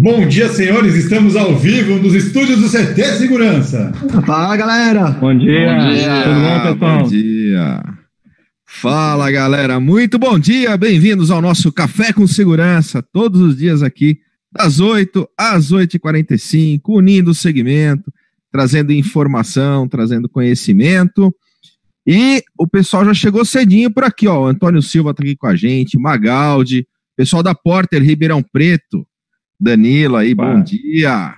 Bom dia, senhores. Estamos ao vivo nos estúdios do CT Segurança. Fala, galera. Bom dia. Bom dia. Tudo bom, pessoal? Bom dia. Fala, galera. Muito bom dia. Bem-vindos ao nosso Café com Segurança. Todos os dias aqui, das 8 às 8h45, unindo o segmento, trazendo informação, trazendo conhecimento. E o pessoal já chegou cedinho por aqui, ó. O Antônio Silva tá aqui com a gente, Magaldi, pessoal da Porter Ribeirão Preto. Danilo aí, bom dia.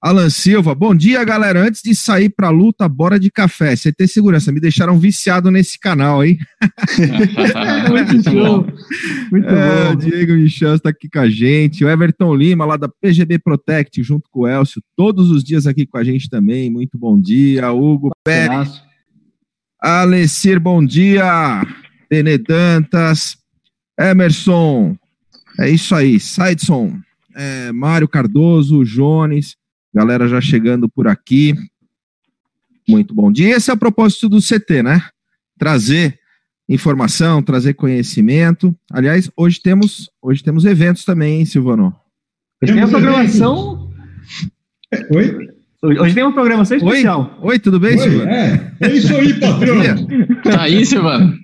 Alan Silva, bom dia, galera. Antes de sair pra luta, bora de café. CT Segurança, me deixaram viciado nesse canal, hein? Muito show. Muito é, bom. Diego Michel está aqui com a gente. O Everton Lima, lá da PGB Protect, junto com o Elcio, todos os dias aqui com a gente também. Muito bom dia. Hugo Pérez. Alessir, bom dia. Benedantas. Emerson. É isso aí. Sideson é, Mário Cardoso, Jones, galera já chegando por aqui. Muito bom dia. Esse é o propósito do CT, né? Trazer informação, trazer conhecimento. Aliás, hoje temos, hoje temos eventos também, hein, Silvano? Hoje tem uma programação. Oi? Hoje tem uma programação especial. Oi, Oi tudo bem, Oi, Silvano? É, é isso aí, patrão. Tá aí, Silvano.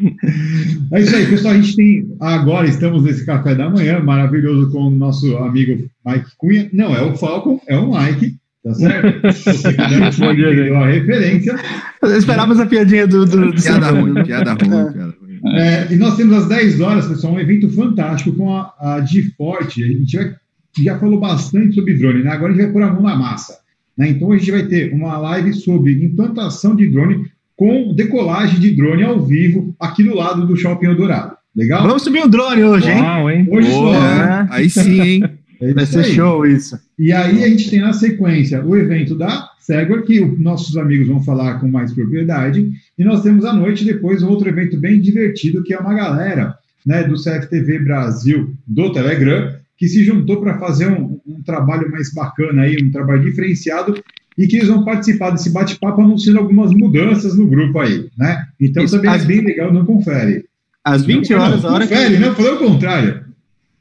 É isso aí, pessoal. A gente tem agora estamos nesse café da manhã maravilhoso com o nosso amigo Mike Cunha. Não é o Falcon, é o Mike. Tá certo? Você que não entendeu a referência. Esperávamos a piadinha do. do, do Piada ruim, piada ruim, piada ruim. É, e nós temos às 10 horas, pessoal, um evento fantástico com a, a Forte. A gente vai, já falou bastante sobre drone, né? Agora a gente vai pôr a mão na massa. Né? Então a gente vai ter uma live sobre implantação de drone com decolagem de drone ao vivo aqui do lado do Shopping Eldorado. Legal? Vamos subir um drone hoje, hein? Uau, hein? Hoje Boa, só. né? Aí sim, hein? É Vai ser aí. show isso. E aí a gente tem na sequência o evento da Segway, que os nossos amigos vão falar com mais propriedade, e nós temos à noite depois um outro evento bem divertido, que é uma galera né, do CFTV Brasil, do Telegram, que se juntou para fazer um, um trabalho mais bacana aí, um trabalho diferenciado, e que eles vão participar desse bate-papo anunciando algumas mudanças no grupo aí, né? Então Isso, também as- é bem legal, não confere. Às 20 Não, horas, a hora confere, que. não, falei o contrário.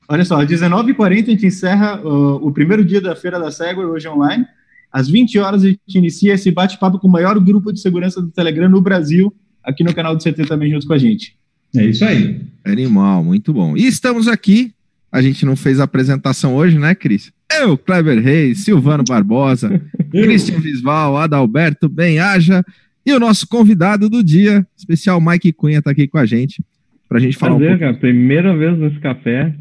Olha só, às 19h40 a gente encerra uh, o primeiro dia da Feira da Segway, hoje online. Às 20 horas a gente inicia esse bate-papo com o maior grupo de segurança do Telegram no Brasil, aqui no canal do CT também junto com a gente. É isso aí. Animal, muito bom. E estamos aqui. A gente não fez a apresentação hoje, né, Cris? Eu, Kleber Reis, Silvano Barbosa, Cristian Visval, Adalberto Benhaja e o nosso convidado do dia, especial Mike Cunha, tá aqui com a gente, pra gente falar um Prazer, pouco. cara. Primeira vez nesse café.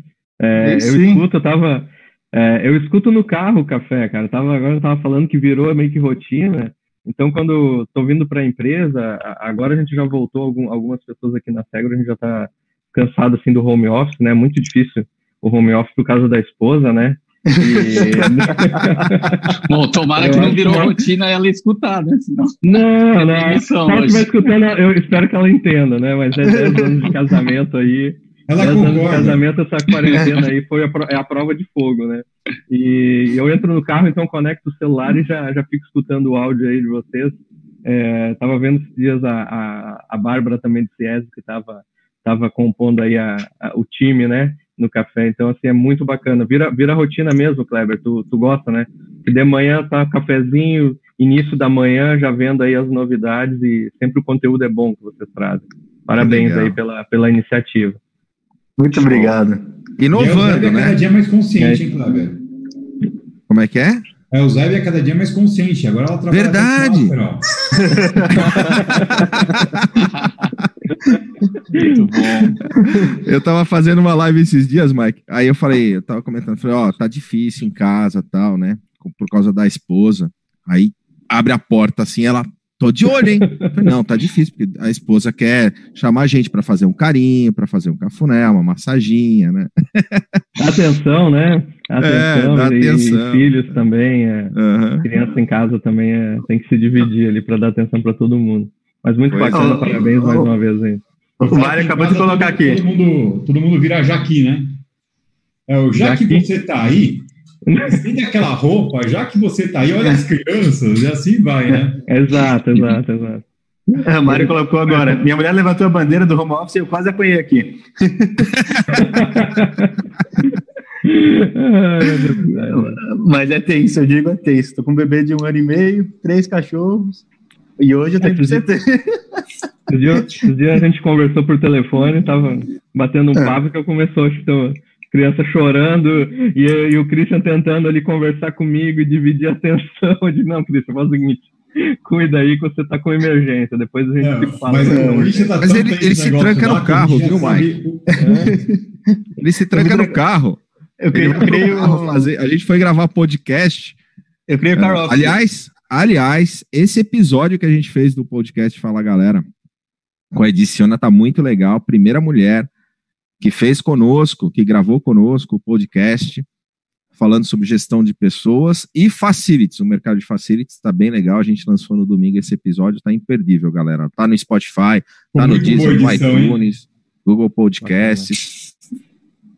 É, eu sim. escuto, eu tava. é, eu escuto no carro o café, cara. Eu tava, agora eu tava falando que virou meio que rotina. Então, quando tô vindo para a empresa, a- agora a gente já voltou, algum- algumas pessoas aqui na Segro, a gente já tá cansado assim do home office, né? Muito difícil o home office por causa da esposa, né? E- Bom, tomara Eu que não virou que- rotina ela escutar, né? Senão... Não, não. demissão Se ela estiver escutando, eu espero que ela entenda, né? Mas é 10 anos de casamento aí. Ela 10 anos de concorda. casamento, essa quarentena aí foi a, pro- é a prova de fogo, né? E eu entro no carro, então conecto o celular e já, já fico escutando o áudio aí de vocês. É, tava vendo esses dias a, a, a Bárbara também de Ciesi, que tava, tava compondo aí a, a- o time, né? No café. Então, assim, é muito bacana. Vira, vira rotina mesmo, Kleber. Tu, tu gosta, né? Que de manhã tá cafezinho, início da manhã, já vendo aí as novidades e sempre o conteúdo é bom que vocês trazem. Parabéns Legal. aí pela, pela iniciativa. Muito obrigado. E o Zé Inovando, é cada né? dia mais consciente, hein, Kleber? Como é que é? É, o Zé é cada dia mais consciente. Agora ela trabalha Verdade. Muito bom. Eu tava fazendo uma live esses dias, Mike. Aí eu falei, eu tava comentando, falei, ó, tá difícil em casa tal, né? Por causa da esposa. Aí abre a porta assim, ela, tô de olho, hein? Falei, Não, tá difícil, porque a esposa quer chamar a gente pra fazer um carinho, pra fazer um cafuné, uma massaginha, né? Atenção, né? Atenção, dá e, atenção. e filhos também. É, Aham. criança em casa também é, tem que se dividir ali para dar atenção para todo mundo. Mas muito Pois bacana, é. parabéns mais uma vez aí. O Mário acabou de colocar aqui. Todo mundo, todo mundo vira Jaqui, né? É o já que você tá aí, estende aquela roupa, já que você tá aí, olha as crianças, e assim vai, né? Exato, exato, exato. É, o Mário colocou agora. Minha mulher levantou a bandeira do home office e eu quase apanhei aqui. Mas é tenso, eu digo é tenso. Tô com um bebê de um ano e meio, três cachorros, e hoje eu tenho que CT. Esse dia, dia a gente conversou por telefone, tava batendo um é. papo que eu começou, acho que criança chorando e, e, o Christian tentando ali conversar comigo e dividir a atenção. Eu disse, não, Christian, faz o seguinte, cuida aí que você tá com emergência. Depois a gente é, fala. Mas, é, tá mas ele, ele se tranca no carro, viu, Mike? É. Ele se tranca no carro. Eu creio, eu creio... Fazer, a gente foi gravar podcast. Eu creio, Carol. Aliás, aliás, esse episódio que a gente fez do podcast Fala Galera com a Ediciona tá muito legal. Primeira mulher que fez conosco, que gravou conosco o podcast falando sobre gestão de pessoas e facilities. O mercado de facilities está bem legal. A gente lançou no domingo esse episódio, está imperdível, galera. Tá no Spotify, tá no Deezer, no iTunes, hein? Google Podcasts.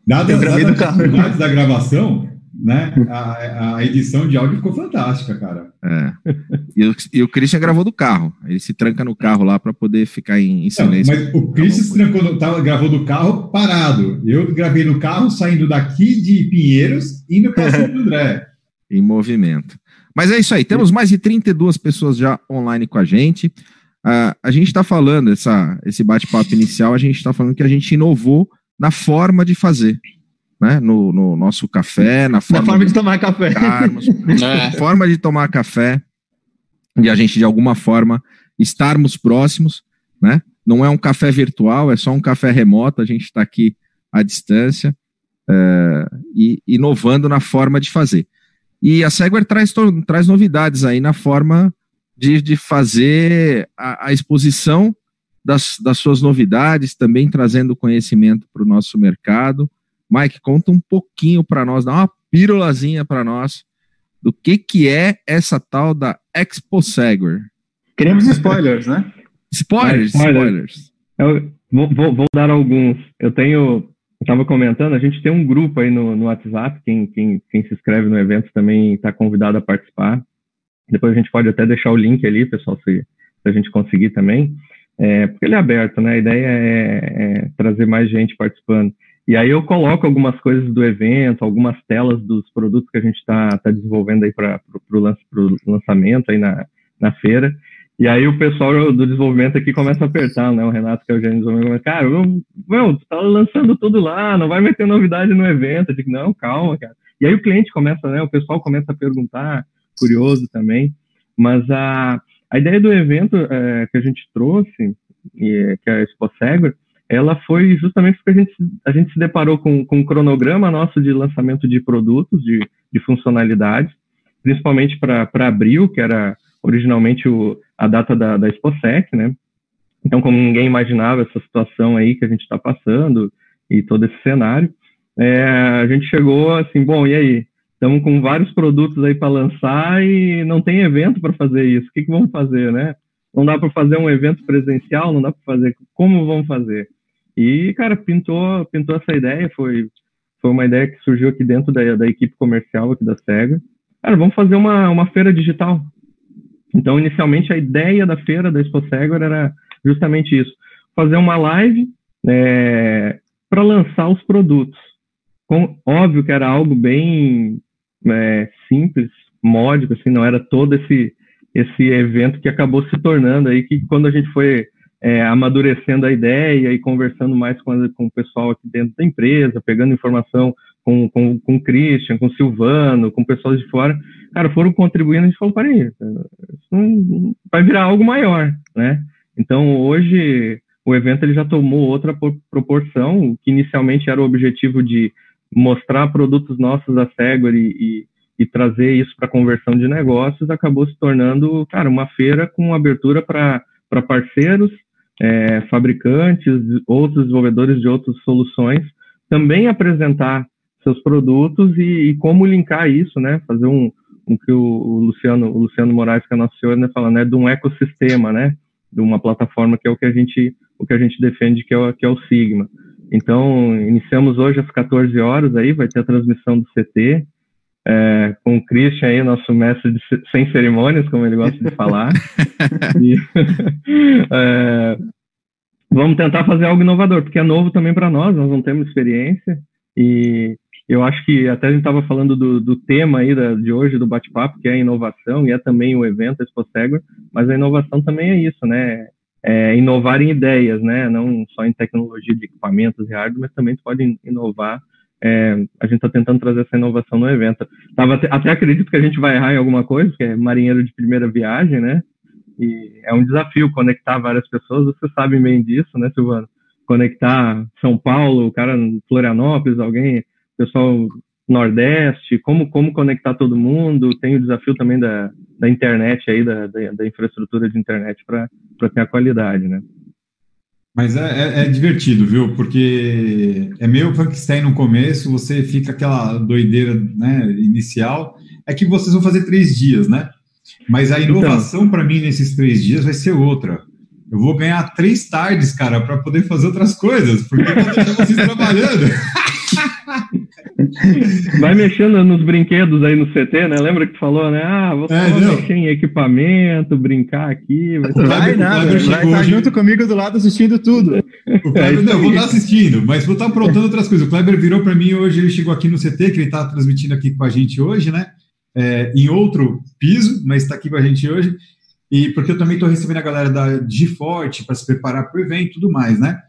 Dadas, dadas as dificuldades da gravação, né? A, a, edição de áudio ficou fantástica, cara. É. E, o, e o Christian gravou do carro. Ele se tranca no carro lá para poder ficar em, em silêncio. Não, mas o Christian se trancou, tava, gravou do carro parado. Eu gravei no carro saindo daqui de Pinheiros indo para São André. em movimento. Mas é isso aí. Temos mais de 32 pessoas já online com a gente. Uh, a gente está falando, essa, esse bate-papo inicial, a gente está falando que a gente inovou na forma de fazer né, no, no nosso café, na forma, forma de, de, tomar café. é. Forma de tomar café, e a gente, de alguma forma, estarmos próximos, né? Não é um café virtual, é só um café remoto, a gente está aqui à distância, é, e inovando na forma de fazer. E a Segware traz, traz novidades aí na forma de, de fazer a, a exposição das, das suas novidades, também trazendo conhecimento para o nosso mercado, Mike, conta um pouquinho para nós, dá uma pílulazinha para nós do que que é essa tal da Expo Segware. Queremos spoilers, né? Spoilers, spoilers. Eu vou, vou, vou, dar alguns. Eu tenho, eu estava comentando, a gente tem um grupo aí no, no WhatsApp, quem, quem, quem se inscreve no evento também está convidado a participar. Depois a gente pode até deixar o link ali, pessoal, se, se a gente conseguir também. É, porque ele é aberto, né? A ideia é, é trazer mais gente participando. E aí eu coloco algumas coisas do evento, algumas telas dos produtos que a gente está tá desenvolvendo aí para o lançamento aí na, na feira. E aí o pessoal do desenvolvimento aqui começa a apertar, né? O Renato, que é o gerente de desenvolvimento, cara, eu, meu, tu tá lançando tudo lá, não vai meter novidade no evento. Eu digo, não, calma, cara. E aí o cliente começa, né? O pessoal começa a perguntar, curioso também. Mas a, a ideia do evento é, que a gente trouxe, e, que é a Expo Segura, ela foi justamente porque a gente, a gente se deparou com, com um cronograma nosso de lançamento de produtos, de, de funcionalidades, principalmente para abril, que era originalmente o, a data da, da ExpoSec, né? Então, como ninguém imaginava essa situação aí que a gente está passando e todo esse cenário, é, a gente chegou assim, bom, e aí? Estamos com vários produtos aí para lançar e não tem evento para fazer isso. O que, que vamos fazer, né? Não dá para fazer um evento presencial, não dá para fazer. Como vamos fazer? E, cara, pintou, pintou essa ideia, foi, foi uma ideia que surgiu aqui dentro da, da equipe comercial aqui da SEGA. Cara, vamos fazer uma, uma feira digital. Então, inicialmente, a ideia da feira da Expo SEGA era justamente isso. Fazer uma live é, para lançar os produtos. Com, óbvio que era algo bem é, simples, módico, assim, não era todo esse, esse evento que acabou se tornando aí, que quando a gente foi é, amadurecendo a ideia e conversando mais com, a, com o pessoal aqui dentro da empresa, pegando informação com, com, com o Christian, com o Silvano, com pessoas de fora, cara, foram contribuindo, a gente falou, peraí, isso vai virar algo maior, né? Então, hoje, o evento ele já tomou outra proporção, que inicialmente era o objetivo de mostrar produtos nossos da Segware e, e, e trazer isso para conversão de negócios, acabou se tornando, cara, uma feira com abertura para parceiros, é, fabricantes, outros desenvolvedores de outras soluções, também apresentar seus produtos e, e como linkar isso, né? Fazer um, um que o, Luciano, o Luciano Moraes, que é nosso senhor, né, fala, né, de um ecossistema, né? De uma plataforma que é o que a gente, o que a gente defende, que é o, que é o Sigma. Então, iniciamos hoje às 14 horas aí, vai ter a transmissão do CT, é, com o Christian aí, nosso mestre de, sem cerimônias, como ele gosta de falar. e, é, vamos tentar fazer algo inovador, porque é novo também para nós, nós não temos experiência. E, eu acho que até a gente estava falando do, do, tema aí da, de hoje do bate-papo, que é a inovação, e é também o evento Expo Segway, mas a inovação também é isso, né? É inovar em ideias, né? Não só em tecnologia de equipamentos e hardware, mas também pode inovar. É, a gente está tentando trazer essa inovação no evento. Tava, até acredito que a gente vai errar em alguma coisa, que é marinheiro de primeira viagem, né? E é um desafio conectar várias pessoas, você sabe bem disso, né, Silvano? Conectar São Paulo, o cara Florianópolis, alguém pessoal Nordeste, como, como conectar todo mundo, tem o desafio também da, da internet aí, da, da, da infraestrutura de internet para ter a qualidade, né? Mas é, é, é, divertido, viu? Porque é meio Frankenstein no começo, você fica aquela doideira né, inicial. É que vocês vão fazer três dias, né? Mas a então. inovação então, para mim nesses três dias vai ser outra. Eu vou ganhar três tardes, cara, para poder fazer outras coisas, porque eu vou deixar vocês trabalhando. Vai mexendo nos brinquedos aí no CT, né? Lembra que tu falou, né? Ah, vou é, mexer em equipamento, brincar aqui. Vai, vai nada, vai estar hoje... junto comigo do lado assistindo tudo. O Kleber, é não, vou estar assistindo, mas vou estar aprontando outras coisas. O Kleber virou para mim hoje, ele chegou aqui no CT, que ele está transmitindo aqui com a gente hoje, né? É, em outro piso, mas está aqui com a gente hoje. E porque eu também estou recebendo a galera da Giforte para se preparar para o evento e tudo mais, né?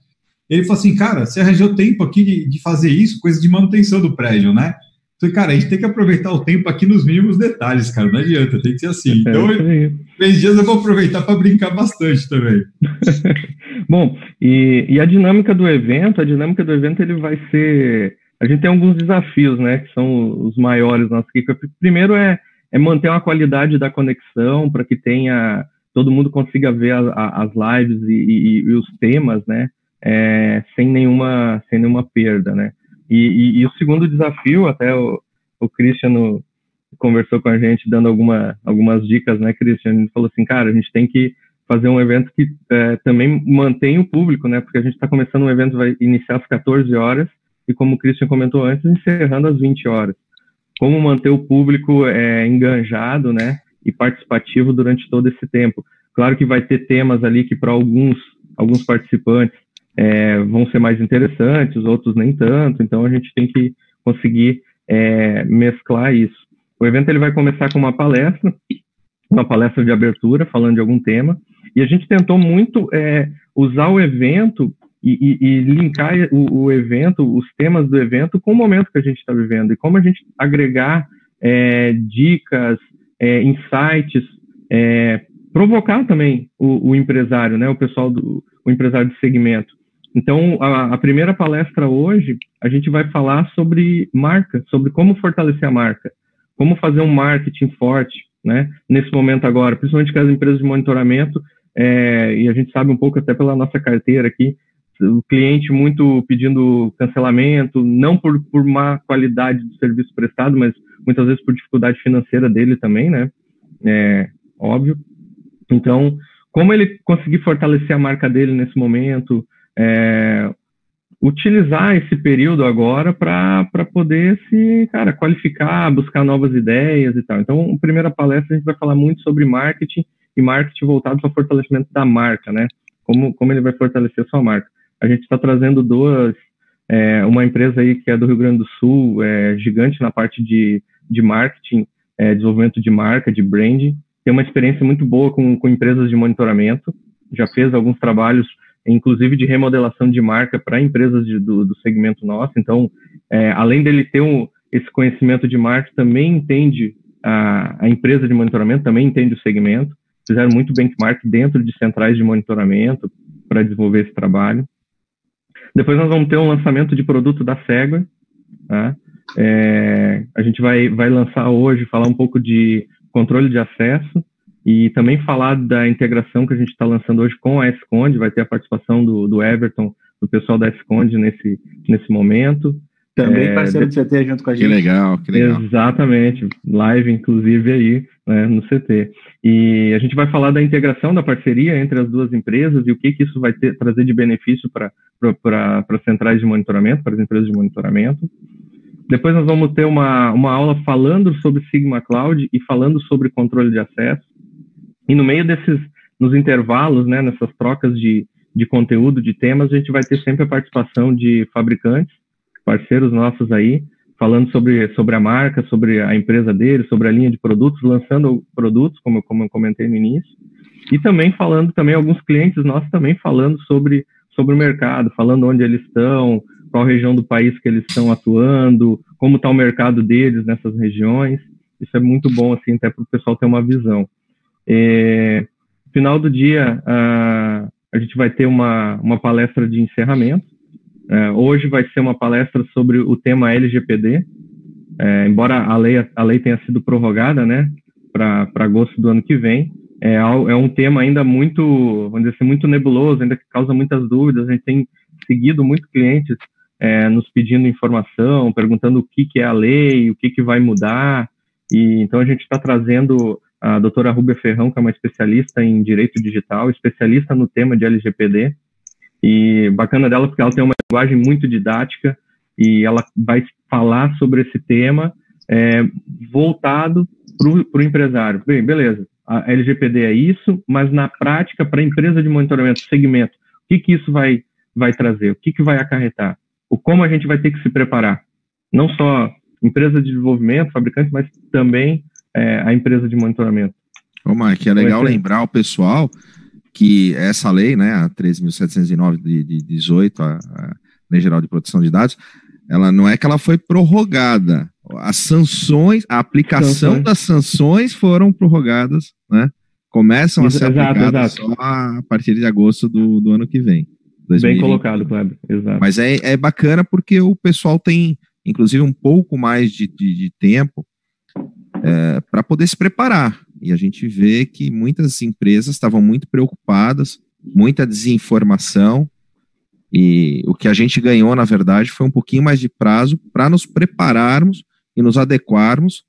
Ele falou assim, cara, você arranjou tempo aqui de, de fazer isso, coisa de manutenção do prédio, né? Falei, cara, a gente tem que aproveitar o tempo aqui nos mínimos detalhes, cara, não adianta, tem que ser assim. Então, é três dias eu vou aproveitar para brincar bastante também. Bom, e, e, a dinâmica do evento, a dinâmica do evento ele vai ser. A gente tem alguns desafios, né, que são os maiores nossa equipe. Primeiro é, é manter uma qualidade da conexão para que tenha todo mundo consiga ver a, a, as lives e, e, e os temas, né? É, sem, nenhuma, sem nenhuma perda, né? E, e, e o segundo desafio, até o, o Christian conversou com a gente, dando alguma, algumas dicas, né, Christian? Ele falou assim, cara, a gente tem que fazer um evento que é, também mantenha o público, né? Porque a gente está começando um evento, vai iniciar às 14 horas, e como o Christian comentou antes, encerrando às 20 horas. Como manter o público é, enganjado, né? E participativo durante todo esse tempo. Claro que vai ter temas ali que para alguns, alguns participantes é, vão ser mais interessantes, outros nem tanto, então a gente tem que conseguir é, mesclar isso. O evento ele vai começar com uma palestra, uma palestra de abertura, falando de algum tema, e a gente tentou muito é, usar o evento e, e, e linkar o, o, evento, os temas do evento com o momento que a gente está vivendo, e como a gente agregar é, dicas, é, insights, é, provocar também o, o, empresário, né, o pessoal do o empresário de segmento. Então, a, a, primeira palestra hoje, a gente vai falar sobre marca, sobre como fortalecer a marca, como fazer um marketing forte, né, nesse momento agora, principalmente com as empresas de monitoramento, é, e a gente sabe um pouco até pela nossa carteira aqui, o cliente muito pedindo cancelamento, não por, por má qualidade do serviço prestado, mas muitas vezes por dificuldade financeira dele também, né, é, óbvio. Então, como ele conseguir fortalecer a marca dele nesse momento, é, utilizar esse período agora para poder se, cara, qualificar, buscar novas ideias e tal. Então, a primeira palestra a gente vai falar muito sobre marketing e marketing voltado para fortalecimento da marca, né? Como, como ele vai fortalecer a sua marca. A gente está trazendo duas, é, uma empresa aí que é do Rio Grande do Sul, é, gigante na parte de, de marketing, é, desenvolvimento de marca, de branding, tem uma experiência muito boa com, com empresas de monitoramento, já fez alguns trabalhos inclusive de remodelação de marca para empresas de, do, do, segmento nosso. Então, é, além dele ter um, esse conhecimento de marca, também entende a, a, empresa de monitoramento, também entende o segmento. Fizeram muito benchmark dentro de centrais de monitoramento para desenvolver esse trabalho. Depois nós vamos ter um lançamento de produto da Segway. Tá? É, a gente vai, vai lançar hoje, falar um pouco de controle de acesso, e também falar da integração que a gente está lançando hoje com a Esconde, vai ter a participação do, do Everton, do pessoal da Esconde nesse, nesse momento. Também é, parceiro do CT junto com a gente. Que legal, que legal. Exatamente, live inclusive aí né, no CT. E a gente vai falar da integração da parceria entre as duas empresas e o que, que isso vai ter, trazer de benefício para as centrais de monitoramento, para as empresas de monitoramento. Depois nós vamos ter uma, uma aula falando sobre Sigma Cloud e falando sobre controle de acesso. E no meio desses, nos intervalos, né, nessas trocas de, de conteúdo, de temas, a gente vai ter sempre a participação de fabricantes, parceiros nossos aí, falando sobre, sobre a marca, sobre a empresa dele, sobre a linha de produtos, lançando produtos, como, como eu comentei no início, e também falando também alguns clientes nossos também falando sobre, sobre o mercado, falando onde eles estão, qual região do país que eles estão atuando, como está o mercado deles nessas regiões. Isso é muito bom, assim, até para o pessoal ter uma visão. É, final do dia, a, a gente vai ter uma, uma palestra de encerramento. É, hoje vai ser uma palestra sobre o tema LGPD, é, embora a lei, a lei tenha sido prorrogada, né, para agosto do ano que vem, é, é um tema ainda muito, vamos dizer assim, muito nebuloso, ainda que causa muitas dúvidas. A gente tem seguido muitos clientes é, nos pedindo informação, perguntando o que, que é a lei, o que, que vai mudar. E então a gente está trazendo a doutora Rubia Ferrão, que é uma especialista em direito digital, especialista no tema de LGPD. E bacana dela porque ela tem uma linguagem muito didática e ela vai falar sobre esse tema é, voltado para o empresário. Bem, beleza, a LGPD é isso, mas na prática, para a empresa de monitoramento, segmento, o que, que isso vai, vai trazer? O que, que vai acarretar? O como a gente vai ter que se preparar? Não só empresa de desenvolvimento, fabricante, mas também é, a empresa de monitoramento. Ô, Mike, é legal lembrar o pessoal que essa lei, né, a 13.709 de, de 18, a, a Lei Geral de Proteção de Dados, ela não é que ela foi prorrogada, as sanções, a aplicação sanções. das sanções foram prorrogadas, né? Começam a ser exato, aplicadas exato. só a partir de agosto do, do ano que vem. 2020. Bem colocado, Kleber. Exato. Mas é, é bacana porque o pessoal tem, inclusive, um pouco mais de, de, de tempo é, para poder se preparar. E a gente vê que muitas empresas estavam muito preocupadas, muita desinformação, e o que a gente ganhou, na verdade, foi um pouquinho mais de prazo para nos prepararmos e nos adequarmos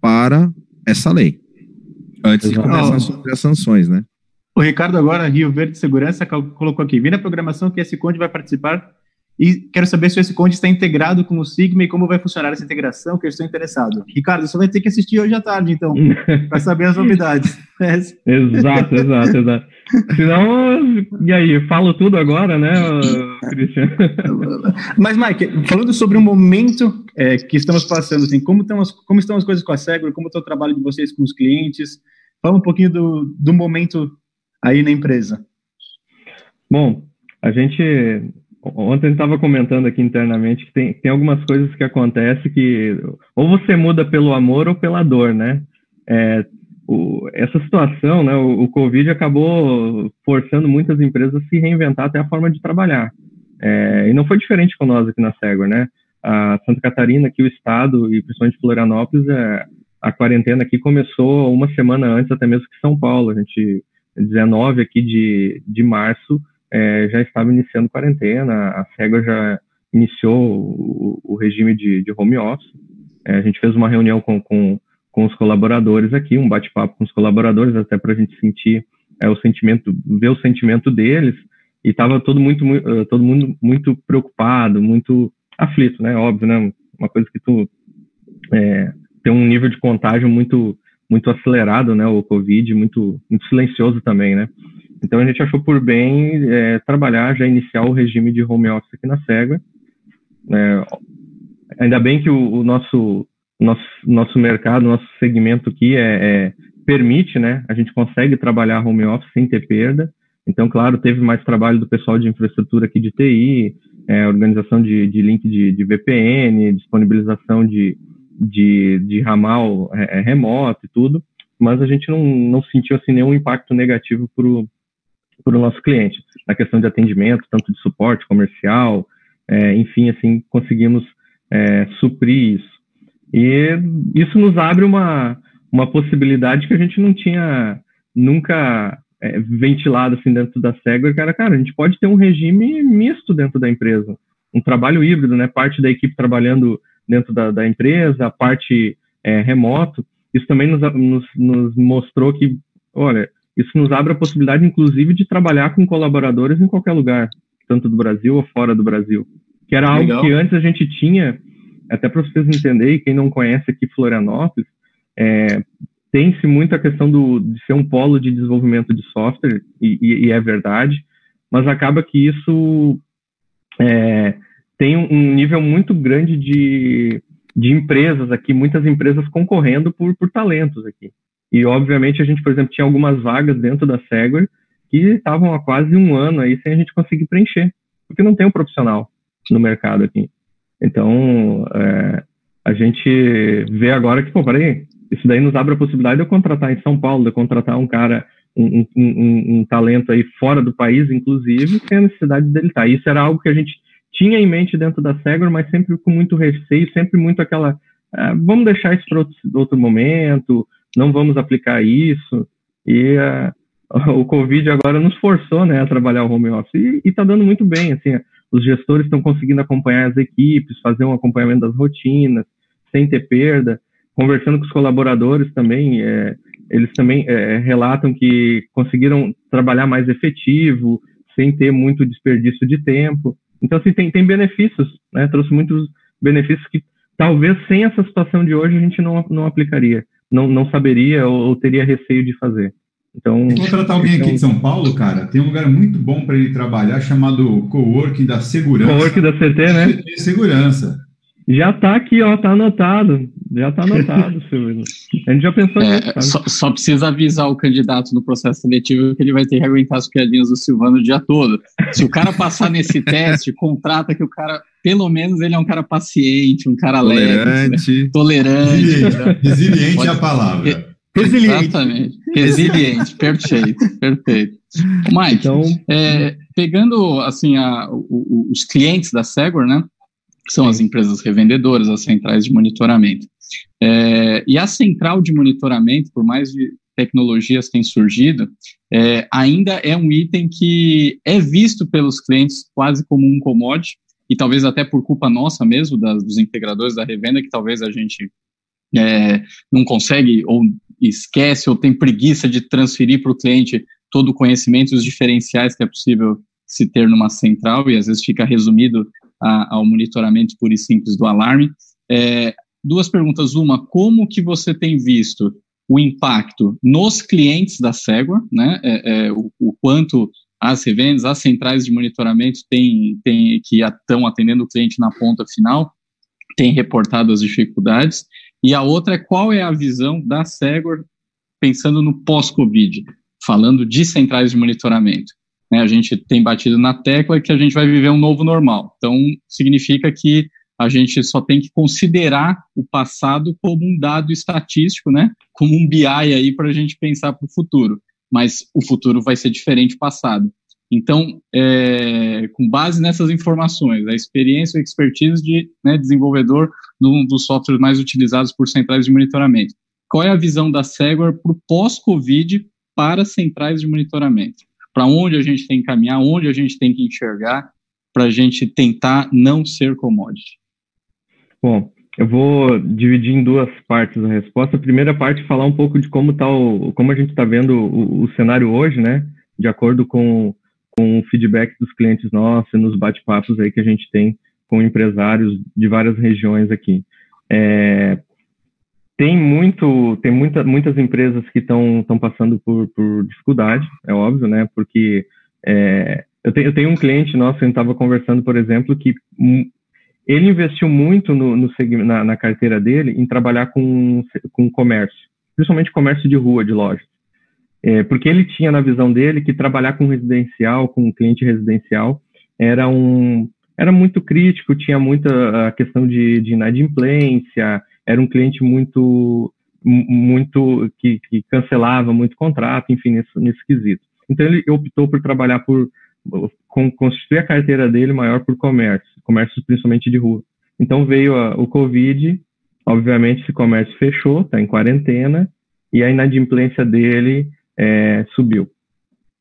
para essa lei. Antes de começar sobre as sanções, né? O Ricardo agora, Rio Verde Segurança, colocou aqui, vi na programação que esse Conde vai participar e quero saber se esse Conde está integrado com o Sigma e como vai funcionar essa integração, que eu estou interessado. Ricardo, você vai ter que assistir hoje à tarde, então, para saber as novidades. exato, exato, exato. Senão, e aí, falo tudo agora, né, Cristiano? Mas, Mike, falando sobre o momento é, que estamos passando, assim, como, estão as, como estão as coisas com a Segro, como está o trabalho de vocês com os clientes, fala um pouquinho do, do momento aí na empresa. Bom, a gente Ontem estava comentando aqui internamente que tem, tem algumas coisas que acontecem que ou você muda pelo amor ou pela dor, né? É, o, essa situação, né, o, o, Covid acabou forçando muitas empresas a se reinventar até a forma de trabalhar. É, e não foi diferente com nós aqui na Segor, né? A Santa Catarina, aqui o estado, e principalmente Florianópolis, é, a quarentena aqui começou uma semana antes até mesmo que São Paulo. A gente, 19 aqui de, de março, é, já estava iniciando quarentena, a SEGA já iniciou o, o regime de, de, home office. É, a gente fez uma reunião com, com, com os colaboradores aqui, um bate-papo com os colaboradores, até para a gente sentir é, o sentimento, ver o sentimento deles, e estava todo, muito, uh, todo mundo muito preocupado, muito aflito, né? Óbvio, né? Uma coisa que tu é, tem um nível de contágio muito muito acelerado, né? O Covid, muito, muito silencioso também, né? Então a gente achou por bem é, trabalhar, já iniciar o regime de home office aqui na SEGA. É, ainda bem que o, o, nosso, nosso, nosso mercado, nosso segmento aqui é, é, permite, né? A gente consegue trabalhar home office sem ter perda. Então, claro, teve mais trabalho do pessoal de infraestrutura aqui de TI, é, organização de, de link de, de, VPN, disponibilização de, de, de ramal é, é, remoto e tudo, mas a gente não, não sentiu assim, nenhum impacto negativo para o nosso cliente, na questão de atendimento, tanto de suporte comercial, é, enfim, assim, conseguimos é, suprir isso. E isso nos abre uma, uma possibilidade que a gente não tinha nunca é, ventilado assim dentro da Segway, que era, cara, a gente pode ter um regime misto dentro da empresa, um trabalho híbrido, né? Parte da equipe trabalhando dentro da, da empresa, a parte é, remoto. Isso também nos, nos, nos mostrou que, olha, isso nos abre a possibilidade, inclusive, de trabalhar com colaboradores em qualquer lugar, tanto do Brasil ou fora do Brasil. Que era algo Legal. que antes a gente tinha, até para vocês entenderem, quem não conhece aqui Florianópolis, é, tem-se muito a questão do, de ser um polo de desenvolvimento de software, e, e, e é verdade, mas acaba que isso é, tem um nível muito grande de, de empresas aqui, muitas empresas concorrendo por, por talentos aqui. E, obviamente, a gente, por exemplo, tinha algumas vagas dentro da Segway que estavam há quase um ano aí sem a gente conseguir preencher, porque não tem um profissional no mercado aqui. Então, é, a gente vê agora que, pô, peraí, isso daí nos abre a possibilidade de eu contratar em São Paulo, de eu contratar um cara, um, um, um, um talento aí fora do país, inclusive, sem a necessidade dele estar. Isso era algo que a gente tinha em mente dentro da Segro, mas sempre com muito receio, sempre muito aquela, ah, vamos deixar isso para outro, outro, momento, não vamos aplicar isso. E uh, o Covid agora nos forçou né, a trabalhar o home office e está dando muito bem. Assim, os gestores estão conseguindo acompanhar as equipes, fazer um acompanhamento das rotinas, sem ter perda. Conversando com os colaboradores também, é, eles também é, relatam que conseguiram trabalhar mais efetivo, sem ter muito desperdício de tempo. Então, assim, tem, tem benefícios, né? Trouxe muitos benefícios que talvez sem essa situação de hoje a gente não, não aplicaria, não, não saberia ou, ou teria receio de fazer. Então, contratar alguém então, aqui de São Paulo, cara, tem um lugar muito bom para ele trabalhar chamado Coworking da Segurança. Coworking da CT, né? Segurança. Já tá aqui, ó, tá anotado. Já tá anotado, Silvio. A gente já pensou é, nisso. Só, só, precisa avisar o candidato no processo seletivo que ele vai ter que aguentar as piadinhas do Silvano o dia todo. Se o cara passar nesse teste, contrata que o cara, pelo menos, ele é um cara paciente, um cara tolerante. leve, né? tolerante. Resiliente, né? resiliente Pode... é a palavra. Resiliente. Exatamente. Resiliente, perfeito, perfeito. Mike, então, é, pegando assim a, o, os clientes da Segor, né? que são as empresas revendedoras, as centrais de monitoramento. É, e a central de monitoramento, por mais de tecnologias têm surgido, é, ainda é um item que é visto pelos clientes quase como um commodity, e talvez até por culpa nossa mesmo, das, dos integradores da revenda, que talvez a gente é, não consegue ou esquece ou tem preguiça de transferir para o cliente todo o conhecimento os diferenciais que é possível se ter numa central, e às vezes fica resumido a, ao monitoramento puro e simples do alarme. É, duas perguntas. Uma, como que você tem visto o impacto nos clientes da Segware, né? É, é, o, o, quanto as revendas, as centrais de monitoramento têm, têm, que estão atendendo o cliente na ponta final, têm reportado as dificuldades. E a outra é qual é a visão da Segware pensando no pós-Covid, falando de centrais de monitoramento. Né, a gente tem batido na tecla que a gente vai viver um novo normal. Então, significa que a gente só tem que considerar o passado como um dado estatístico, né? Como um BI aí para a gente pensar para o futuro. Mas o futuro vai ser diferente do passado. Então, é, com base nessas informações, a experiência e expertise de né, desenvolvedor de dos softwares mais utilizados por centrais de monitoramento. Qual é a visão da Segware para o pós-Covid para centrais de monitoramento? para onde a gente tem que caminhar, onde a gente tem que enxergar para a gente tentar não ser commodity? Bom, eu vou dividir em duas partes a resposta. A primeira parte falar um pouco de como tá o, como a gente está vendo o, o, cenário hoje, né? De acordo com, com o feedback dos clientes nossos e nos bate-papos aí que a gente tem com empresários de várias regiões aqui. É, tem muito, tem muita, muitas empresas que estão passando por, por dificuldade, é óbvio, né? Porque é, eu, tenho, eu tenho um cliente nosso, a gente estava conversando, por exemplo, que ele investiu muito no, no na, na, carteira dele em trabalhar com, com comércio, principalmente comércio de rua, de lojas. É, porque ele tinha na visão dele que trabalhar com residencial, com cliente residencial, era um era muito crítico, tinha muita a questão de, de inadimplência, era um cliente muito muito que, que cancelava muito contrato, enfim, nesse, nesse quesito. Então ele optou por trabalhar por com, constituir a carteira dele maior por comércio, comércio principalmente de rua. Então veio a, o Covid, obviamente esse comércio fechou, está em quarentena e a inadimplência dele é, subiu.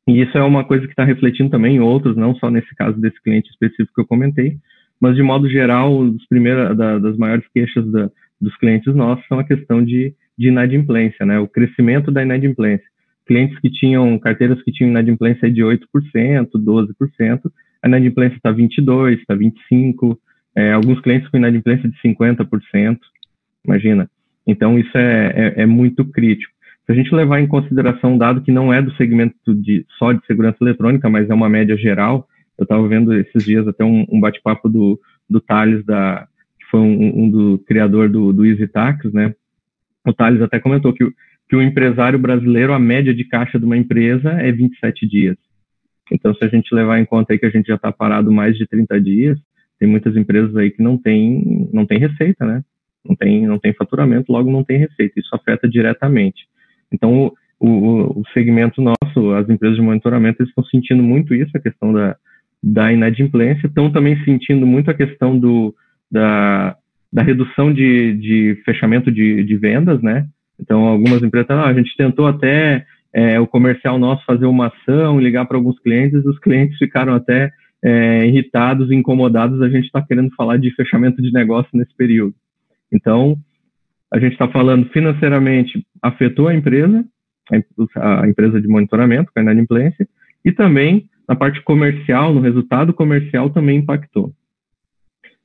E isso é uma coisa que está refletindo também em outros, não só nesse caso desse cliente específico que eu comentei, mas de modo geral, os primeiros, da, das maiores queixas da, dos clientes nossos são a questão de, de inadimplência, né? O crescimento da inadimplência. Clientes que tinham, carteiras que tinham inadimplência de 8%, 12%, a inadimplência está 22%, está 25%, é, alguns clientes com inadimplência de 50%, imagina. Então, isso é, é, é, muito crítico. Se a gente levar em consideração um dado que não é do segmento de, só de segurança eletrônica, mas é uma média geral, eu estava vendo esses dias até um, um bate-papo do, do Thales da, foi um, um do criador do, do Easy né? O Thales até comentou que, que o empresário brasileiro, a média de caixa de uma empresa é 27 dias. Então, se a gente levar em conta aí que a gente já está parado mais de 30 dias, tem muitas empresas aí que não tem, não tem receita, né? Não tem, não tem faturamento, logo não tem receita. Isso afeta diretamente. Então, o, o, o segmento nosso, as empresas de monitoramento, eles estão sentindo muito isso, a questão da, da inadimplência, estão também sentindo muito a questão do, da, da redução de, de fechamento de, de vendas, né? Então, algumas empresas, ah, a gente tentou até é, o comercial nosso fazer uma ação, ligar para alguns clientes, os clientes ficaram até é, irritados, incomodados, a gente está querendo falar de fechamento de negócio nesse período. Então, a gente está falando financeiramente, afetou a empresa, a empresa de monitoramento, a inadimplência, e também na parte comercial, no resultado comercial também impactou.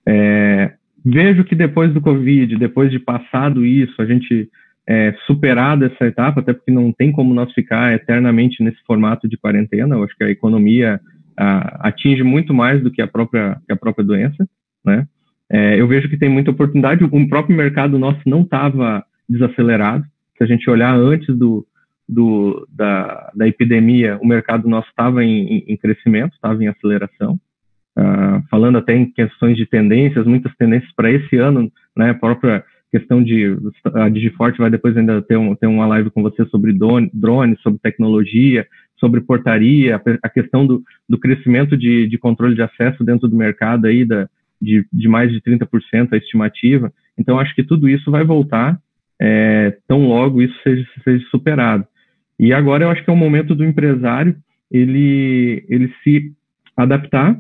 É, vejo que depois do Covid, depois de passado isso, a gente é, superado essa etapa, até porque não tem como nós ficar eternamente nesse formato de quarentena, eu acho que a economia a, atinge muito mais do que a própria, que a própria doença, né? É, eu vejo que tem muita oportunidade, o próprio mercado nosso não estava desacelerado, se a gente olhar antes do, do, da, da epidemia, o mercado nosso estava em, em, crescimento, estava em aceleração. Uh, falando até em questões de tendências, muitas tendências para esse ano, né, a própria questão de a Digiforte vai depois ainda ter, um, ter uma live com você sobre drones, sobre tecnologia, sobre portaria, a questão do, do crescimento de, de controle de acesso dentro do mercado aí da, de, de mais de 30% a estimativa. Então acho que tudo isso vai voltar é, tão logo isso seja, seja superado. E agora eu acho que é o momento do empresário ele, ele se adaptar,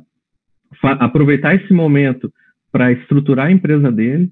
aproveitar esse momento para estruturar a empresa dele,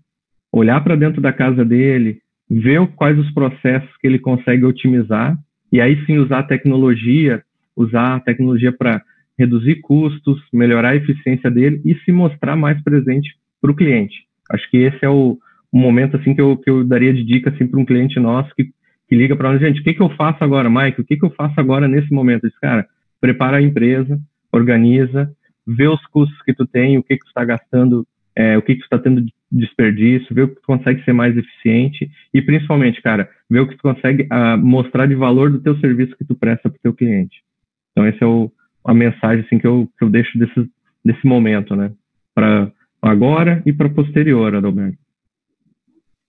olhar para dentro da casa dele, ver quais os processos que ele consegue otimizar, e aí sim usar a tecnologia, usar a tecnologia para reduzir custos, melhorar a eficiência dele e se mostrar mais presente para o cliente. Acho que esse é o, o momento assim que eu, que eu daria de dica assim, para um cliente nosso que que liga para nós, gente, o que, que eu faço agora, Mike? O que, que eu faço agora nesse momento? Diz, cara, prepara a empresa, organiza, vê os custos que tu tem, o que, que tu está gastando, é, o que, que tu está tendo de desperdício, vê o que tu consegue ser mais eficiente e, principalmente, cara, vê o que tu consegue uh, mostrar de valor do teu serviço que tu presta para o teu cliente. Então, essa é o, a mensagem assim, que, eu, que eu deixo desse, desse momento, né? Para agora e para posterior, Adalberto.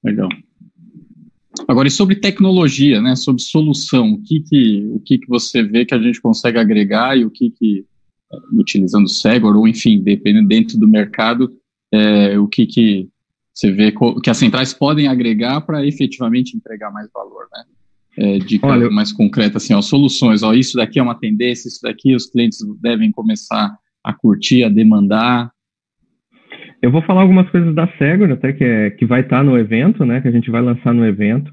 Legal. Agora, e sobre tecnologia, né, sobre solução, o que que, o que que você vê que a gente consegue agregar e o que que, utilizando o Segor, ou enfim, dependendo dentro do mercado, é, o que que você vê que as centrais podem agregar para efetivamente entregar mais valor, né? É, dica Olha, mais concreta, assim, ó, soluções, ó, isso daqui é uma tendência, isso daqui os clientes devem começar a curtir, a demandar, eu vou falar algumas coisas da Segura, até que, é, que vai estar tá no evento, né? Que a gente vai lançar no evento.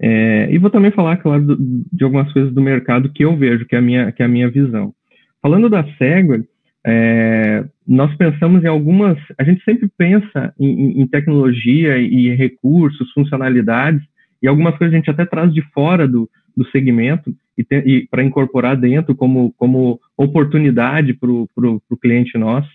É, e vou também falar, claro, do, de algumas coisas do mercado que eu vejo, que é a minha, que é a minha visão. Falando da Segura, é, nós pensamos em algumas. A gente sempre pensa em, em, tecnologia e recursos, funcionalidades, e algumas coisas a gente até traz de fora do, do segmento e, e para incorporar dentro como, como oportunidade para o cliente nosso.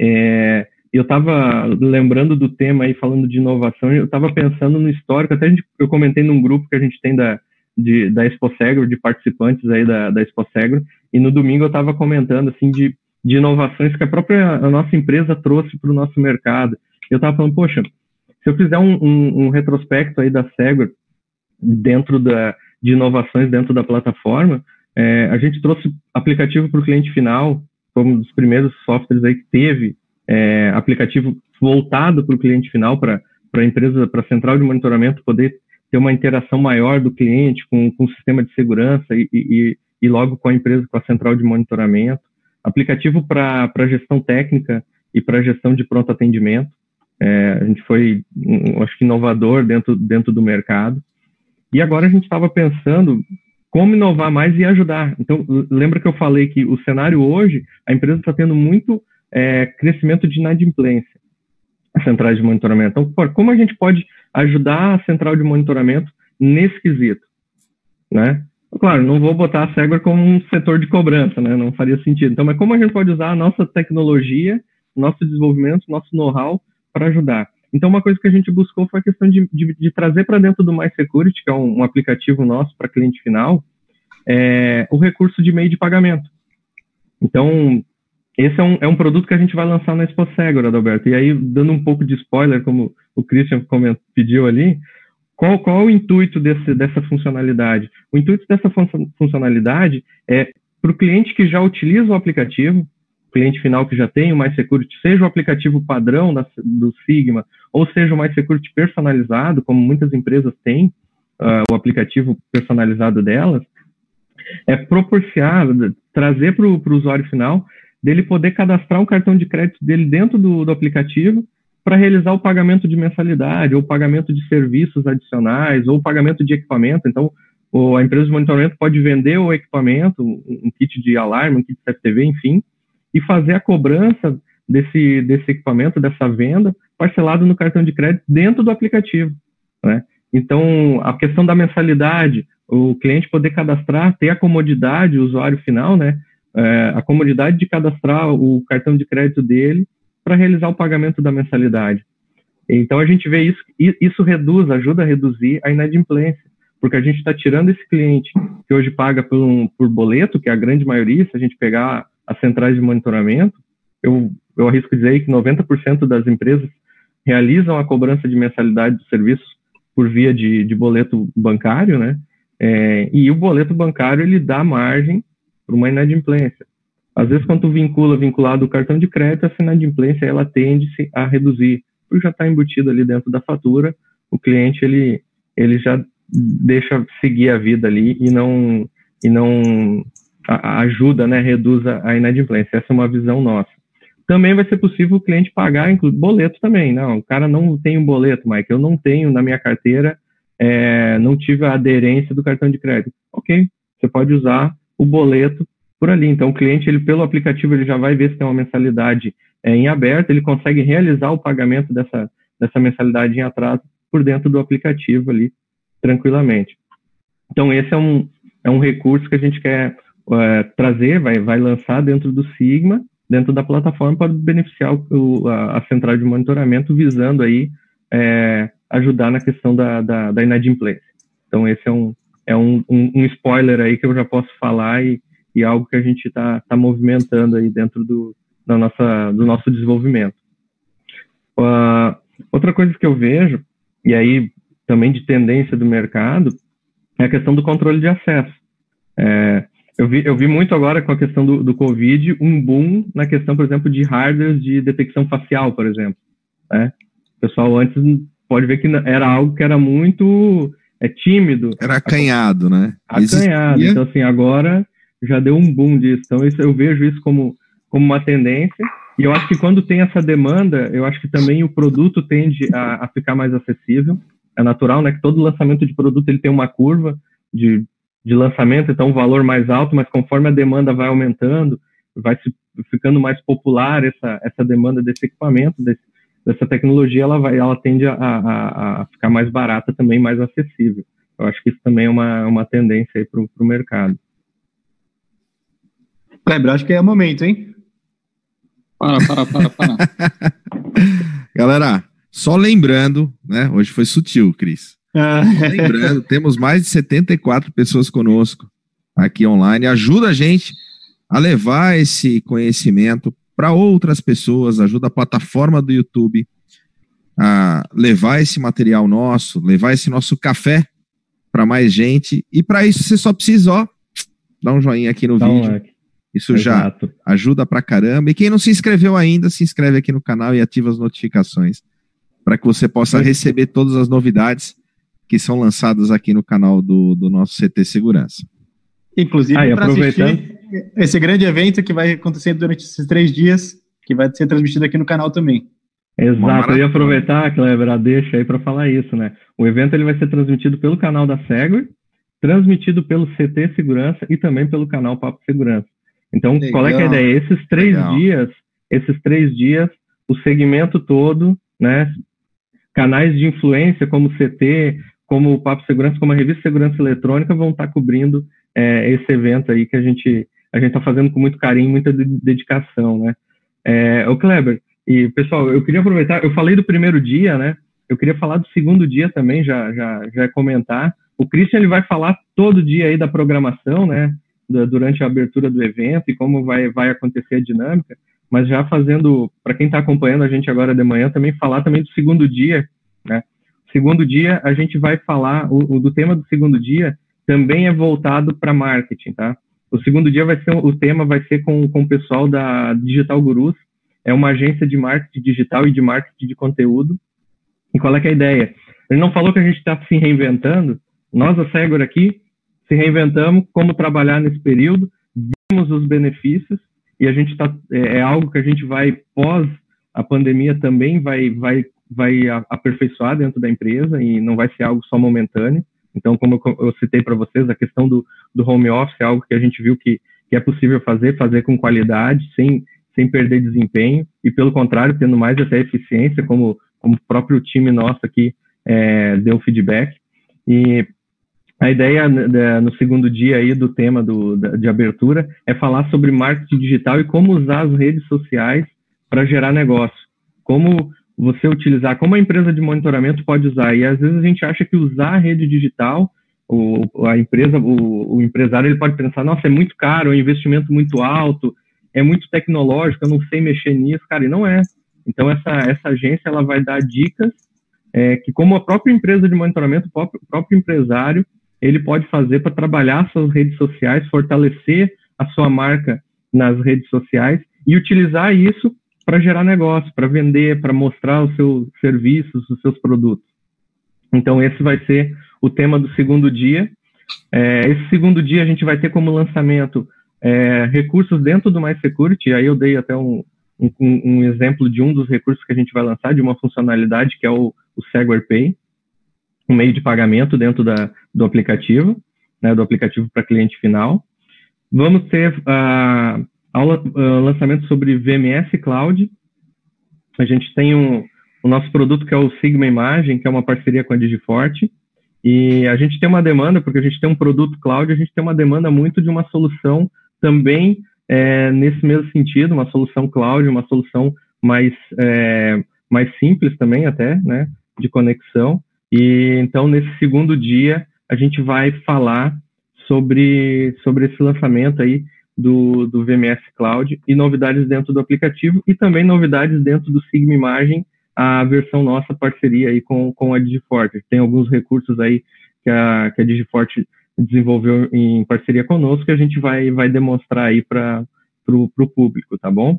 É, eu estava lembrando do tema aí, falando de inovação, eu estava pensando no histórico, até gente, eu comentei num grupo que a gente tem da, de, da ExpoSegro, de participantes aí da, da ExpoSegro, e no domingo eu estava comentando, assim, de, de inovações que a própria a nossa empresa trouxe para o nosso mercado. Eu estava falando, poxa, se eu fizer um, um, um retrospecto aí da Segro, dentro da, de inovações dentro da plataforma, é, a gente trouxe aplicativo para o cliente final, como um dos primeiros softwares aí que teve é, aplicativo voltado para o cliente final, para a empresa, para a central de monitoramento poder ter uma interação maior do cliente com, com o sistema de segurança e, e, e logo com a empresa, com a central de monitoramento. Aplicativo para gestão técnica e para gestão de pronto atendimento. É, a gente foi, acho que, inovador dentro, dentro do mercado. E agora a gente estava pensando como inovar mais e ajudar. Então, lembra que eu falei que o cenário hoje, a empresa está tendo muito é, crescimento de inadimplência, as centrais de monitoramento. Então, como a gente pode ajudar a central de monitoramento nesse quesito? Né? Claro, não vou botar a Segway como um setor de cobrança, né? não faria sentido. Então, mas como a gente pode usar a nossa tecnologia, nosso desenvolvimento, nosso know-how para ajudar? Então, uma coisa que a gente buscou foi a questão de, de, de trazer para dentro do MySecurity, que é um, um aplicativo nosso para cliente final, é, o recurso de meio de pagamento. Então, esse é um, é um produto que a gente vai lançar na Expo Segura, Adalberto. E aí, dando um pouco de spoiler, como o Christian pediu ali, qual, qual é o intuito desse, dessa funcionalidade? O intuito dessa fun funcionalidade é para o cliente que já utiliza o aplicativo, cliente final que já tem o MySecurity, seja o aplicativo padrão da, do Sigma, ou seja o MySecurity personalizado, como muitas empresas têm, uh, o aplicativo personalizado delas, é proporcionar, trazer para o usuário final, dele poder cadastrar o cartão de crédito dele dentro do, do aplicativo para realizar o pagamento de mensalidade, ou pagamento de serviços adicionais, ou pagamento de equipamento. Então, a empresa de monitoramento pode vender o equipamento, um, um kit de alarme, um kit de CFTV, enfim, e fazer a cobrança desse, desse equipamento, dessa venda, parcelado no cartão de crédito dentro do aplicativo. Né? Então, a questão da mensalidade, o cliente poder cadastrar, ter a comodidade, o usuário final, né? É, a comodidade de cadastrar o cartão de crédito dele para realizar o pagamento da mensalidade. Então a gente vê isso, isso reduz, ajuda a reduzir a inadimplência, porque a gente está tirando esse cliente que hoje paga por, um, por boleto, que é a grande maioria, se a gente pegar as centrais de monitoramento, eu, eu arrisco dizer que 90% das empresas realizam a cobrança de mensalidade dos serviços por via de, de boleto bancário, né? É, e o boleto bancário ele dá margem para uma inadimplência. Às vezes, quando vincula vinculado o cartão de crédito, essa inadimplência ela tende a reduzir, porque já está embutido ali dentro da fatura, o cliente ele, ele já deixa seguir a vida ali e não e não ajuda, né, reduz a inadimplência. Essa é uma visão nossa. Também vai ser possível o cliente pagar boleto também. Não, o cara não tem um boleto, Mike, eu não tenho na minha carteira, é, não tive a aderência do cartão de crédito. Ok, você pode usar o boleto por ali. Então, o cliente, ele pelo aplicativo, ele já vai ver se tem uma mensalidade é, em aberto, ele consegue realizar o pagamento dessa, dessa mensalidade em atraso por dentro do aplicativo ali, tranquilamente. Então, esse é um, é um recurso que a gente quer é, trazer, vai, vai lançar dentro do Sigma, dentro da plataforma, para beneficiar o, a, a, central de monitoramento, visando aí é, ajudar na questão da, da, da, inadimplência. Então, esse é um, é um, um, um spoiler aí que eu já posso falar e e algo que a gente está tá movimentando aí dentro do, da nossa, do nosso desenvolvimento. Uh, outra coisa que eu vejo, e aí também de tendência do mercado, é a questão do controle de acesso. É, eu, vi, eu vi muito agora com a questão do, do Covid um boom na questão, por exemplo, de hardware de detecção facial, por exemplo. Né? O pessoal antes pode ver que era algo que era muito é, tímido. Era acanhado, né? Acanhado. Existia... Então, assim, agora já deu um boom disso. Então, isso, eu vejo isso como, como uma tendência. E eu acho que quando tem essa demanda, eu acho que também o produto tende a, a ficar mais acessível. É natural, né? Que todo lançamento de produto ele tem uma curva de, de lançamento, então um valor mais alto, mas conforme a demanda vai aumentando, vai se, ficando mais popular essa, essa demanda desse equipamento, desse, dessa tecnologia, ela, vai, ela tende a, a, a, ficar mais barata também, mais acessível. Eu acho que isso também é uma, uma tendência para o mercado. Kleber, acho que é o momento, hein? Para, para, para, para. Galera, só lembrando, né? Hoje foi sutil, Cris. Ah. lembrando, temos mais de 74 pessoas conosco aqui online. Ajuda a gente a levar esse conhecimento para outras pessoas, ajuda a plataforma do YouTube a levar esse material nosso, levar esse nosso café para mais gente. E para isso você só precisa, ó, dar um joinha aqui no Dá vídeo. Um like. Isso Exato. já ajuda pra caramba. E quem não se inscreveu ainda, se inscreve aqui no canal e ativa as notificações para que você possa receber todas as novidades que são lançadas aqui no canal do, do nosso CT Segurança. Inclusive, ah, aproveitando esse grande evento que vai acontecer durante esses três dias, que vai ser transmitido aqui no canal também. Exato, eu ia aproveitar, Kleber, a deixa aí para falar isso, né? O evento ele vai ser transmitido pelo canal da Segway, transmitido pelo CT Segurança e também pelo canal Papo Segurança. Então, Legal. qual é, é a ideia? Esses três Legal. dias, esses três dias, o segmento todo, né? Canais de influência como o CT, como o Papo Segurança, como a Revista Segurança Eletrônica vão estar cobrindo é, esse evento aí que a gente a gente está fazendo com muito carinho, muita dedicação, né? É, o Kleber, E, pessoal, eu queria aproveitar, eu falei do primeiro dia, né? Eu queria falar do segundo dia também, já, já, já comentar. O Christian ele vai falar todo dia aí da programação, né? Durante a abertura do evento e como vai, vai acontecer a dinâmica. Mas já fazendo, para quem está acompanhando a gente agora de manhã, também falar também do segundo dia, né? Segundo dia, a gente vai falar, o, o do tema do segundo dia também é voltado para marketing, tá? O segundo dia vai ser, o tema vai ser com, com o pessoal da Digital Gurus, é uma agência de marketing digital e de marketing de conteúdo. E qual é, é a ideia? Ele não falou que a gente está se reinventando. Nós, a Segor aqui, se reinventamos como trabalhar nesse período, vimos os benefícios e a gente está é, é, algo que a gente vai pós a pandemia também vai vai vai aperfeiçoar dentro da empresa e não vai ser algo só momentâneo. Então, como eu, eu citei para vocês, a questão do, do home office é algo que a gente viu que, que é possível fazer, fazer com qualidade, sem sem perder desempenho e, pelo contrário, tendo mais até eficiência, como, como o próprio time nosso aqui é, deu feedback. E a ideia né, no segundo dia aí do tema do, de abertura é falar sobre marketing digital e como usar as redes sociais para gerar negócio. Como você utilizar, como a empresa de monitoramento pode usar. E às vezes a gente acha que usar a rede digital, o, a empresa, o, o empresário, ele pode pensar, nossa, é muito caro, é um investimento muito alto, é muito tecnológico, eu não sei mexer nisso, cara, e não é. Então essa, essa agência ela vai dar dicas é, que como a própria empresa de monitoramento, o próprio, próprio empresário, ele pode fazer para trabalhar suas redes sociais, fortalecer a sua marca nas redes sociais e utilizar isso para gerar negócio, para vender, para mostrar os seus serviços, os seus produtos. Então esse vai ser o tema do segundo dia. É, esse segundo dia a gente vai ter como lançamento é, recursos dentro do MySecurity, aí eu dei até um, um, um, exemplo de um dos recursos que a gente vai lançar, de uma funcionalidade que é o, o Pay, um meio de pagamento dentro da, do aplicativo, né, do aplicativo para cliente final. Vamos ter uh, aula, uh, lançamento sobre VMS Cloud. A gente tem um, o nosso produto que é o Sigma Imagem, que é uma parceria com a Digiforte. E a gente tem uma demanda, porque a gente tem um produto cloud, a gente tem uma demanda muito de uma solução também é, nesse mesmo sentido, uma solução cloud, uma solução mais, é, mais simples também até, né, de conexão. E então, nesse segundo dia, a gente vai falar sobre, sobre esse lançamento aí do, do VMS Cloud e novidades dentro do aplicativo e também novidades dentro do Sigma Imagem, a versão nossa parceria aí com, com a Digiforte. Tem alguns recursos aí que a, que a Digiforte desenvolveu em parceria conosco que a gente vai, vai demonstrar aí para o público, tá bom?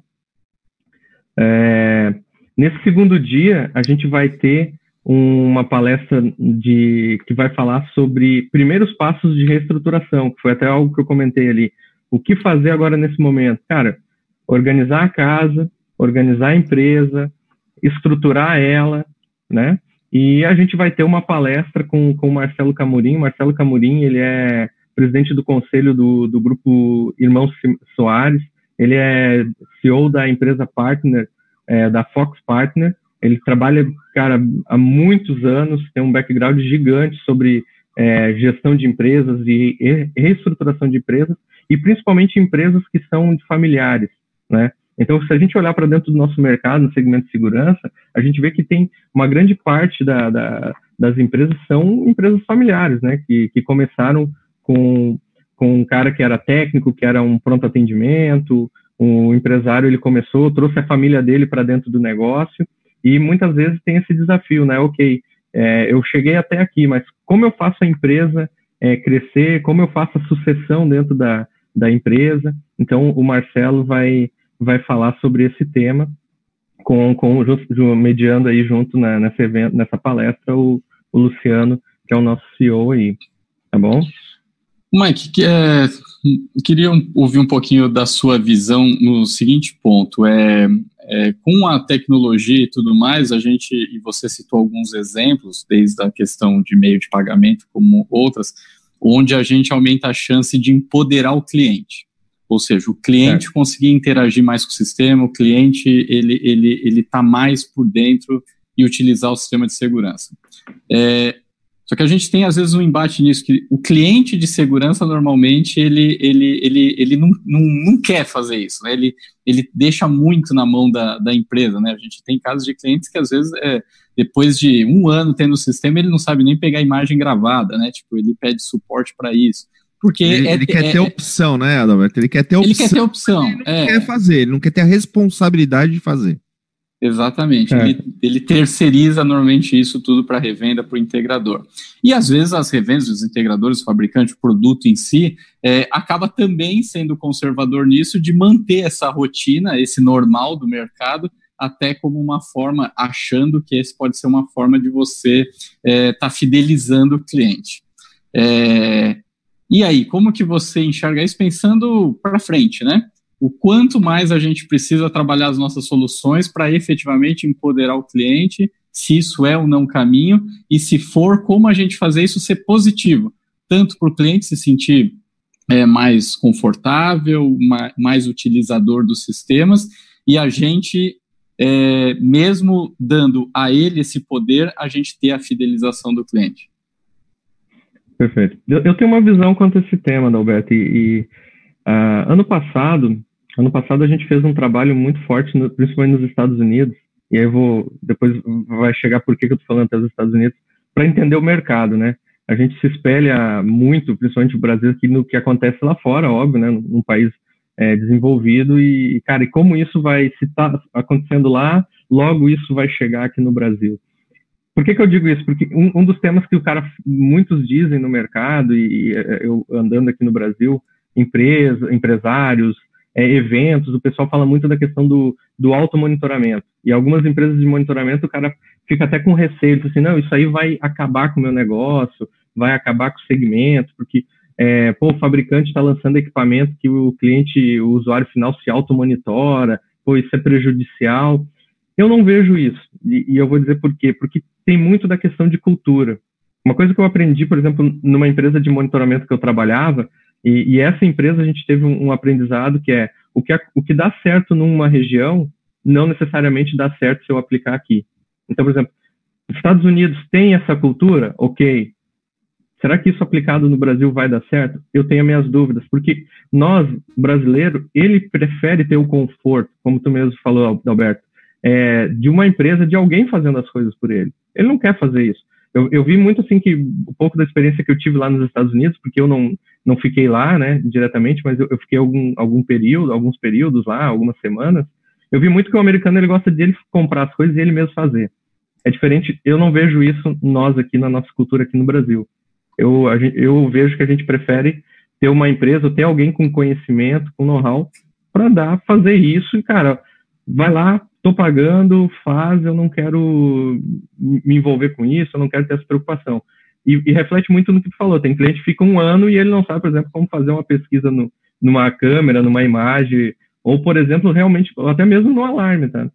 É, nesse segundo dia, a gente vai ter uma palestra de que vai falar sobre primeiros passos de reestruturação, que foi até algo que eu comentei ali. O que fazer agora nesse momento? Cara, organizar a casa, organizar a empresa, estruturar ela, né? E a gente vai ter uma palestra com, com o Marcelo Camurim. Marcelo Camurim, ele é presidente do conselho do, do grupo Irmãos Soares. Ele é CEO da empresa partner, é, da Fox Partner. Ele trabalha, cara, há muitos anos, tem um background gigante sobre é, gestão de empresas e reestruturação de empresas, e principalmente empresas que são familiares, né? Então, se a gente olhar para dentro do nosso mercado, no segmento de segurança, a gente vê que tem uma grande parte da, da, das empresas são empresas familiares, né? Que, que começaram com, com um cara que era técnico, que era um pronto atendimento, o empresário ele começou, trouxe a família dele para dentro do negócio e muitas vezes tem esse desafio, né? Ok, é, eu cheguei até aqui, mas como eu faço a empresa é, crescer, como eu faço a sucessão dentro da, da empresa? Então, o Marcelo vai vai falar sobre esse tema, com, com mediando aí junto na, nessa, evento, nessa palestra o, o Luciano, que é o nosso CEO aí, tá bom? Mike, é, queria ouvir um pouquinho da sua visão no seguinte ponto. É, é, com a tecnologia e tudo mais, a gente, e você citou alguns exemplos, desde a questão de meio de pagamento, como outras, onde a gente aumenta a chance de empoderar o cliente. Ou seja, o cliente conseguir interagir mais com o sistema, o cliente ele ele ele está mais por dentro e utilizar o sistema de segurança. É, Só que a gente tem, às vezes, um embate nisso, que o cliente de segurança, normalmente, ele, ele, ele, ele não, não, não quer fazer isso, né? Ele, ele deixa muito na mão da, da empresa, né? A gente tem casos de clientes que, às vezes, é, depois de um ano tendo o sistema, ele não sabe nem pegar a imagem gravada, né? Tipo, ele pede suporte para isso. Porque ele, é, ele quer é, ter opção, né, Adalberto? Ele quer ter opção. Ele quer ter opção. Ele não é. quer fazer, ele não quer ter a responsabilidade de fazer. Exatamente. Ele, ele, terceiriza normalmente isso tudo para revenda para o integrador. E às vezes as revendas dos integradores, o fabricante, o produto em si, é, acaba também sendo conservador nisso de manter essa rotina, esse normal do mercado, até como uma forma, achando que esse pode ser uma forma de você estar é, tá fidelizando o cliente. É, e aí, como que você enxerga isso pensando para frente, né? O quanto mais a gente precisa trabalhar as nossas soluções para efetivamente empoderar o cliente, se isso é ou não caminho, e se for, como a gente fazer isso ser positivo, tanto para o cliente se sentir é, mais confortável, mais, mais, utilizador dos sistemas, e a gente, é, mesmo dando a ele esse poder, a gente ter a fidelização do cliente. Perfeito. Eu, eu tenho uma visão quanto a esse tema, Dalberto, e, e uh, ano passado Ano passado a gente fez um trabalho muito forte, no, principalmente nos Estados Unidos, e aí vou, depois vai chegar por que eu estou falando até os Estados Unidos, para entender o mercado, né? A gente se espelha muito, principalmente o Brasil, aqui no que acontece lá fora, óbvio, né? Num país é, desenvolvido e, cara, e como isso vai, se está acontecendo lá, logo isso vai chegar aqui no Brasil. Por que, que eu digo isso? Porque um, um, dos temas que o cara, muitos dizem no mercado, e, e eu andando aqui no Brasil, empresa, empresários, é, eventos, o pessoal fala muito da questão do, do auto-monitoramento. E algumas empresas de monitoramento, o cara fica até com receio, assim, não, isso aí vai acabar com o meu negócio, vai acabar com o segmento, porque é, pô, o fabricante está lançando equipamento que o cliente, o usuário final se auto-monitora, pô, isso é prejudicial. Eu não vejo isso, e, e eu vou dizer por quê, porque tem muito da questão de cultura. Uma coisa que eu aprendi, por exemplo, numa empresa de monitoramento que eu trabalhava, e, e, essa empresa a gente teve um, um aprendizado que é o que, o que dá certo numa região não necessariamente dá certo se eu aplicar aqui. Então, por exemplo, Estados Unidos tem essa cultura, ok. Será que isso aplicado no Brasil vai dar certo? Eu tenho minhas dúvidas, porque nós, brasileiro, ele prefere ter o conforto, como tu mesmo falou, Alberto, é, de uma empresa, de alguém fazendo as coisas por ele. Ele não quer fazer isso. Eu, eu vi muito assim que um pouco da experiência que eu tive lá nos Estados Unidos, porque eu não, não fiquei lá, né, diretamente, mas eu, eu fiquei algum, algum período, alguns períodos lá, algumas semanas. Eu vi muito que o americano ele gosta de ele comprar as coisas e ele mesmo fazer. É diferente, eu não vejo isso nós aqui na nossa cultura aqui no Brasil. Eu, eu vejo que a gente prefere ter uma empresa, ter alguém com conhecimento, com know-how, para dar, fazer isso e, cara, vai lá, tô pagando, faz, eu não quero me envolver com isso, eu não quero ter essa preocupação. E, e, reflete muito no que tu falou. Tem cliente que fica um ano e ele não sabe, por exemplo, como fazer uma pesquisa no, numa câmera, numa imagem, ou, por exemplo, realmente, até mesmo no alarme, tá?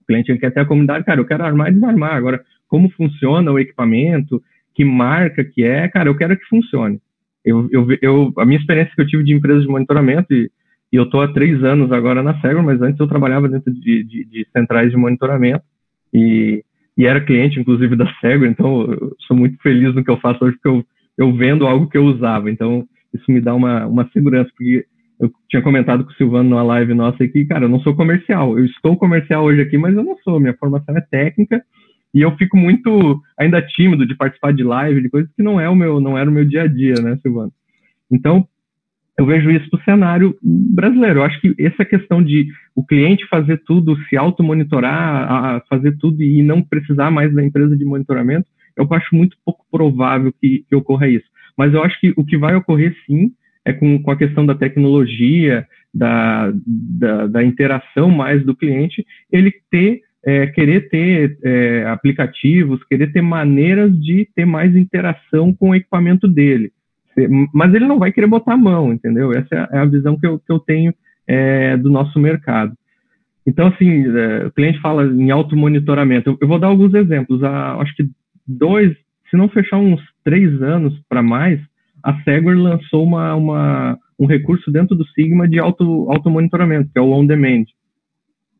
O cliente quer ter a comunidade, cara, eu quero armar e desarmar. Agora, como funciona o equipamento, que marca que é, cara, eu quero que funcione. Eu, eu, eu, a minha experiência que eu tive de empresas de monitoramento, e, e eu estou há três anos agora na Segro, mas antes eu trabalhava dentro de, de, de centrais de monitoramento, e e era cliente, inclusive, da Sego, então eu sou muito feliz no que eu faço hoje, porque eu, eu vendo algo que eu usava, então isso me dá uma, uma segurança, porque eu tinha comentado com o Silvano numa live nossa aqui, cara, eu não sou comercial, eu estou comercial hoje aqui, mas eu não sou, minha formação é técnica, e eu fico muito ainda tímido de participar de live, de coisas que não é o meu, não era o meu dia a dia, né, Silvano? Então, eu vejo isso no cenário brasileiro. Eu acho que essa questão de o cliente fazer tudo, se auto-monitorar, fazer tudo e não precisar mais da empresa de monitoramento, eu acho muito pouco provável que, que ocorra isso. Mas eu acho que o que vai ocorrer sim é com, com a questão da tecnologia, da, da, da interação mais do cliente, ele ter é, querer ter é, aplicativos, querer ter maneiras de ter mais interação com o equipamento dele mas ele não vai querer botar a mão, entendeu? Essa é a visão que eu, que eu tenho é, do nosso mercado. Então, assim, é, o cliente fala em automonitoramento. Eu, eu vou dar alguns exemplos. Há, acho que dois, se não fechar uns três anos para mais, a Segware lançou uma, uma, um recurso dentro do Sigma de auto, automonitoramento, que é o on-demand.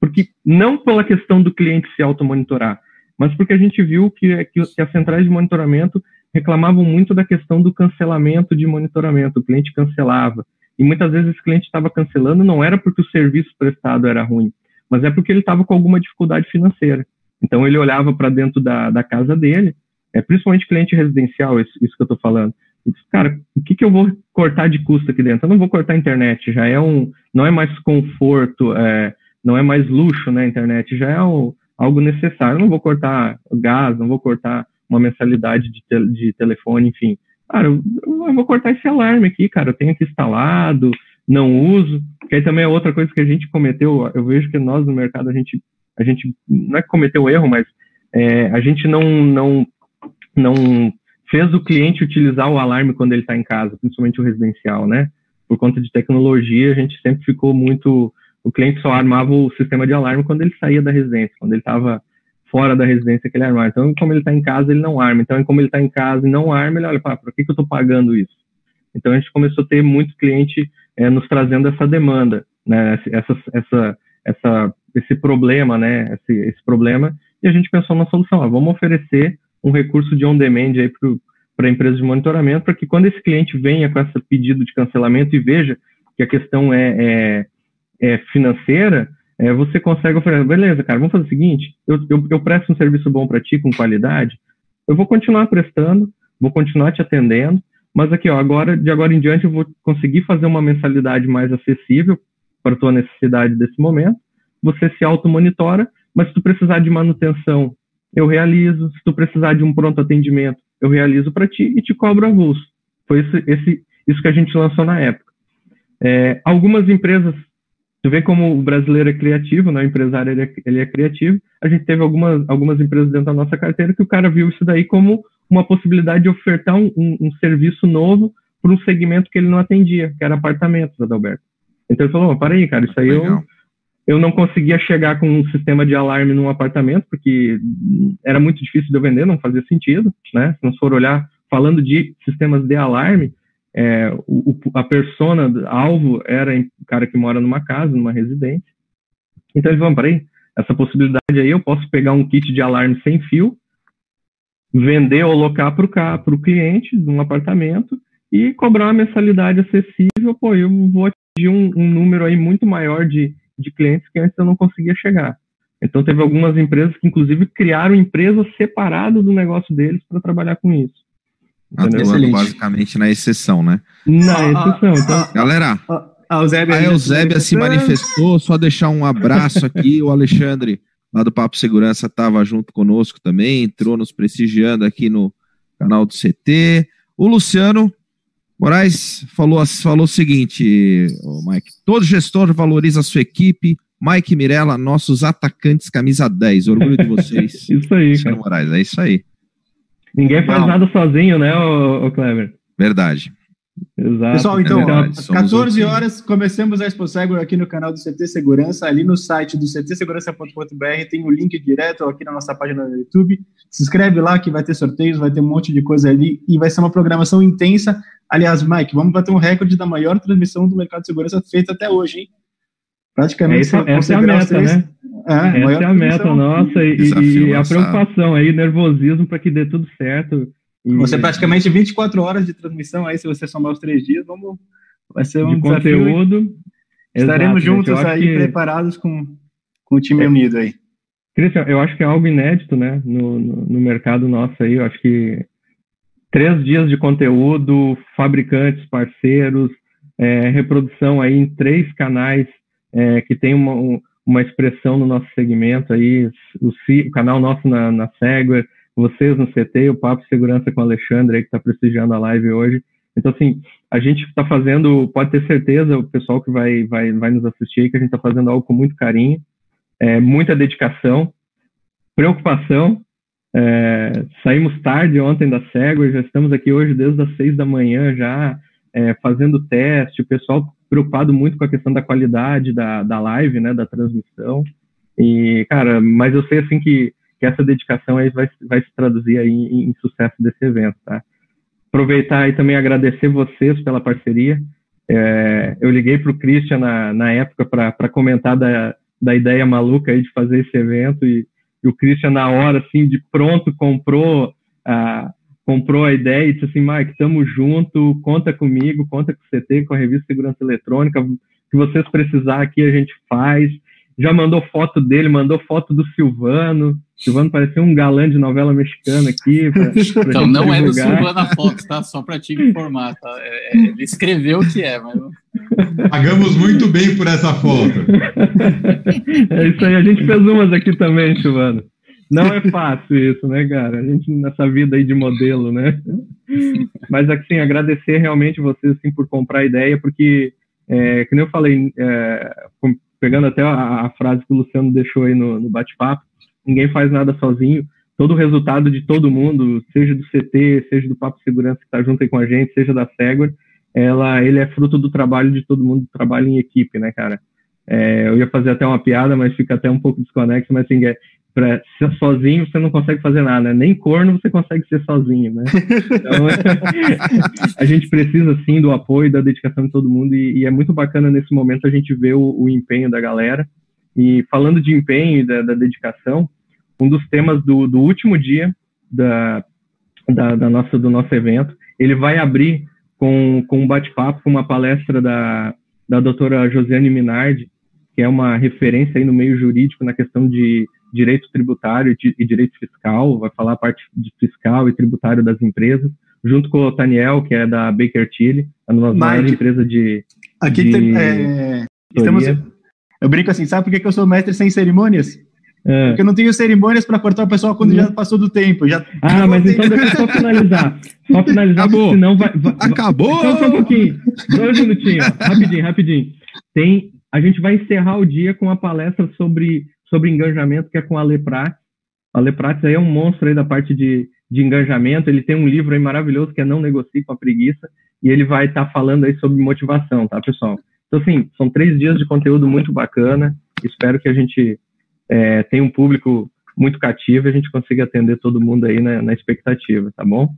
Porque não pela questão do cliente se automonitorar, mas porque a gente viu que, que, que as centrais de monitoramento reclamavam muito da questão do cancelamento de monitoramento. O cliente cancelava. E muitas vezes esse cliente estava cancelando não era porque o serviço prestado era ruim, mas é porque ele estava com alguma dificuldade financeira. Então ele olhava para dentro da, da casa dele, é principalmente cliente residencial, isso, isso que eu estou falando. E disse, cara, o que, que eu vou cortar de custo aqui dentro? Eu não vou cortar a internet, já é um, não é mais conforto, é, não é mais luxo né, internet, já é algo necessário. Eu não vou cortar gás, não vou cortar uma mensalidade de, te, de telefone, enfim. Cara, eu, eu, vou cortar esse alarme aqui, cara, eu tenho aqui instalado, não uso, que aí também é outra coisa que a gente cometeu, eu vejo que nós no mercado, a gente, a gente não é que cometeu erro, mas é, a gente não, não, não fez o cliente utilizar o alarme quando ele está em casa, principalmente o residencial, né? Por conta de tecnologia, a gente sempre ficou muito. O cliente só armava o sistema de alarme quando ele saía da residência, quando ele estava fora da residência que ele armava. Então, como ele está em casa, ele não arma. Então, como ele está em casa e não arma, ele olha, para por que, que eu estou pagando isso? Então, a gente começou a ter muito cliente é, nos trazendo essa demanda, né? Essa, essa, essa, esse problema, né? Esse, esse problema. E a gente pensou numa solução. Ó, vamos oferecer um recurso de on-demand aí para a empresa de monitoramento, para que quando esse cliente venha com esse pedido de cancelamento e veja que a questão é, é, é financeira, é, você consegue oferecer, beleza, cara, vamos fazer o seguinte, eu, eu, eu presto um serviço bom para ti, com qualidade, eu vou continuar prestando, vou continuar te atendendo, mas aqui, ó, agora, de agora em diante, eu vou conseguir fazer uma mensalidade mais acessível para a tua necessidade desse momento, você se auto-monitora, mas se tu precisar de manutenção eu realizo. Se tu precisar de um pronto atendimento, eu realizo para ti e te cobro avulso. Foi esse, esse, isso que a gente lançou na época. É, algumas empresas, tu vê como o brasileiro é criativo, né? o empresário ele é, ele é, criativo. A gente teve algumas, algumas empresas dentro da nossa carteira que o cara viu isso daí como uma possibilidade de ofertar um, um, um serviço novo para um segmento que ele não atendia, que era apartamentos, Adalberto. Então ele falou, para aí, cara, isso aí Legal. eu eu não conseguia chegar com um sistema de alarme num apartamento, porque era muito difícil de eu vender, não fazia sentido, né? Se nós for olhar, falando de sistemas de alarme, é, o, a persona alvo era o cara que mora numa casa, numa residência. Então eles vão, peraí, essa possibilidade aí, eu posso pegar um kit de alarme sem fio, vender ou alocar para o cliente de um apartamento e cobrar uma mensalidade acessível, pô, eu vou atingir um, um número aí muito maior de de clientes que antes eu não conseguia chegar. Então, teve algumas empresas que, inclusive, criaram empresas separadas do negócio deles para trabalhar com isso. Atuando basicamente na exceção, né? Na ah, exceção. Então... Ah, Galera, a Eusébia, se manifestou, só deixar um abraço aqui, o Alexandre, lá do Papo Segurança, estava junto conosco também, entrou nos prestigiando aqui no canal do CT. O Luciano Moraes falou, falou o seguinte, Mike: todo gestor valoriza a sua equipe. Mike Mirella, nossos atacantes camisa 10. Orgulho de vocês. isso aí, cara. Moraes, é isso aí. Ninguém faz Não. nada sozinho, né, o Kleber? Verdade. Exato. Pessoal, então, é às 14 horas, começamos a Expo Seguro aqui no canal do CT Segurança, ali no site do ctsegurança.com.br, tem o link direto aqui na nossa página no YouTube. Se inscreve lá que vai ter sorteios, vai ter um monte de coisa ali e vai ser uma programação intensa. Aliás, Mike, vamos bater um recorde da maior transmissão do mercado de segurança feita até hoje, hein? Praticamente. Essa, essa é a meta, né? É, essa é a meta nossa e, e a preocupação aí, nervosismo para que dê tudo certo você praticamente 24 horas de transmissão aí, se você somar os três dias, vamos, vai ser um de conteúdo. Estaremos Exato, juntos aí, que... preparados com, com o time é. unido aí. Cristian, eu acho que é algo inédito, né, no, no, no, mercado nosso aí, eu acho que três dias de conteúdo, fabricantes, parceiros, é, reprodução aí em três canais é, que tem uma, uma expressão no nosso segmento aí, o, o canal nosso na, na vocês no CT, o Papo Segurança com o Alexandre aí que está prestigiando a live hoje. Então, assim, a gente está fazendo, pode ter certeza, o pessoal que vai, vai, vai nos assistir aí, que a gente está fazendo algo com muito carinho, é, muita dedicação, preocupação. É, saímos tarde ontem da Segway, já estamos aqui hoje desde as seis da manhã já é, fazendo teste, o pessoal preocupado muito com a questão da qualidade da, da live, né, da transmissão. E, cara, mas eu sei assim que que essa dedicação aí vai, vai se traduzir aí em, em sucesso desse evento, tá? Aproveitar e também agradecer vocês pela parceria. É, eu liguei para o Christian na, na época para comentar da, da ideia maluca aí de fazer esse evento e, e, o Christian na hora, assim, de pronto, comprou a, comprou a ideia e disse assim, Mike, tamo junto, conta comigo, conta com o CT, com a revista Segurança Eletrônica, que vocês precisar aqui a gente faz. Já mandou foto dele, mandou foto do Silvano. Silvano parecia um galã de novela mexicana aqui. Pra, pra então, não divulgar. é do Silvano a foto, tá? Só para te informar, tá? É, é, ele escreveu o que é, mas... Pagamos muito bem por essa foto. é isso aí, a gente fez umas aqui também, Silvano. Não é fácil isso, né, cara? A gente nessa vida aí de modelo, né? Mas assim, agradecer realmente vocês assim, por comprar a ideia, porque, é, como eu falei, é, pegando até a, a, frase que o Luciano deixou aí no, no bate-papo, ninguém faz nada sozinho. Todo o resultado de todo mundo, seja do CT, seja do Papo Segurança que está junto aí com a gente, seja da Segway, ela, ele é fruto do trabalho de todo mundo, do trabalho em equipe, né, cara? É, eu ia fazer até uma piada, mas fica até um pouco desconexo, mas assim, é, pra sozinho você não consegue fazer nada, né? nem corno você consegue ser sozinho, né? Então, a gente precisa sim do apoio, da dedicação de todo mundo e, e é muito bacana nesse momento a gente ver o, o empenho da galera. E falando de empenho e da, da dedicação, um dos temas do, do último dia da, da, da, nossa, do nosso evento, ele vai abrir com, com um bate-papo, com uma palestra da, da doutora Josiane Minardi, que é uma referência aí no meio jurídico na questão de direito tributário e direito fiscal, vai falar a parte de fiscal e tributário das empresas, junto com o Daniel, que é da Baker Tilly, a maior empresa de. Aqui de tem, é, estamos, eu brinco assim, sabe por que, eu sou mestre sem cerimônias? É. Porque eu não tenho cerimônias para cortar o pessoal quando já passou do tempo. Já, ah, mas então deixa eu só finalizar. Só finalizar, Acabou. senão vai. vai Acabou! Só, só um pouquinho. Dois minutinhos, rapidinho, rapidinho. Tem, a gente vai encerrar o dia com uma palestra sobre sobre engajamento, que é com a Leprat. A Leprat aí é um monstro aí da parte de, de engajamento. Ele tem um livro aí maravilhoso que é Não Negocie com a Preguiça, e ele vai estar tá falando aí sobre motivação, tá, pessoal? Então, assim, são três dias de conteúdo muito bacana. Espero que a gente é, tenha um público muito cativo e a gente consiga atender todo mundo aí na, na expectativa, tá bom?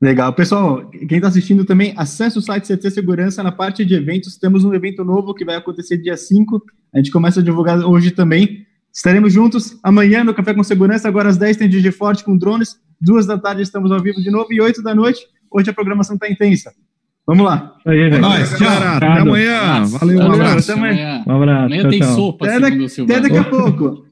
Legal. Pessoal, quem está assistindo também, acesse o site CT Segurança na parte de eventos. Temos um evento novo que vai acontecer dia 5. A gente começa a divulgar hoje também. Estaremos juntos amanhã no Café com Segurança, agora às 10 tem DJ Forte com drones, duas da tarde estamos ao vivo de novo e 8 da noite, hoje a programação está intensa. Vamos lá. Aí, é nóis, tchau. Até amanhã. Valeu, um abraço. Até amanhã. Um abraço. Amanhã tem sopa, até, daqui, até daqui a pouco.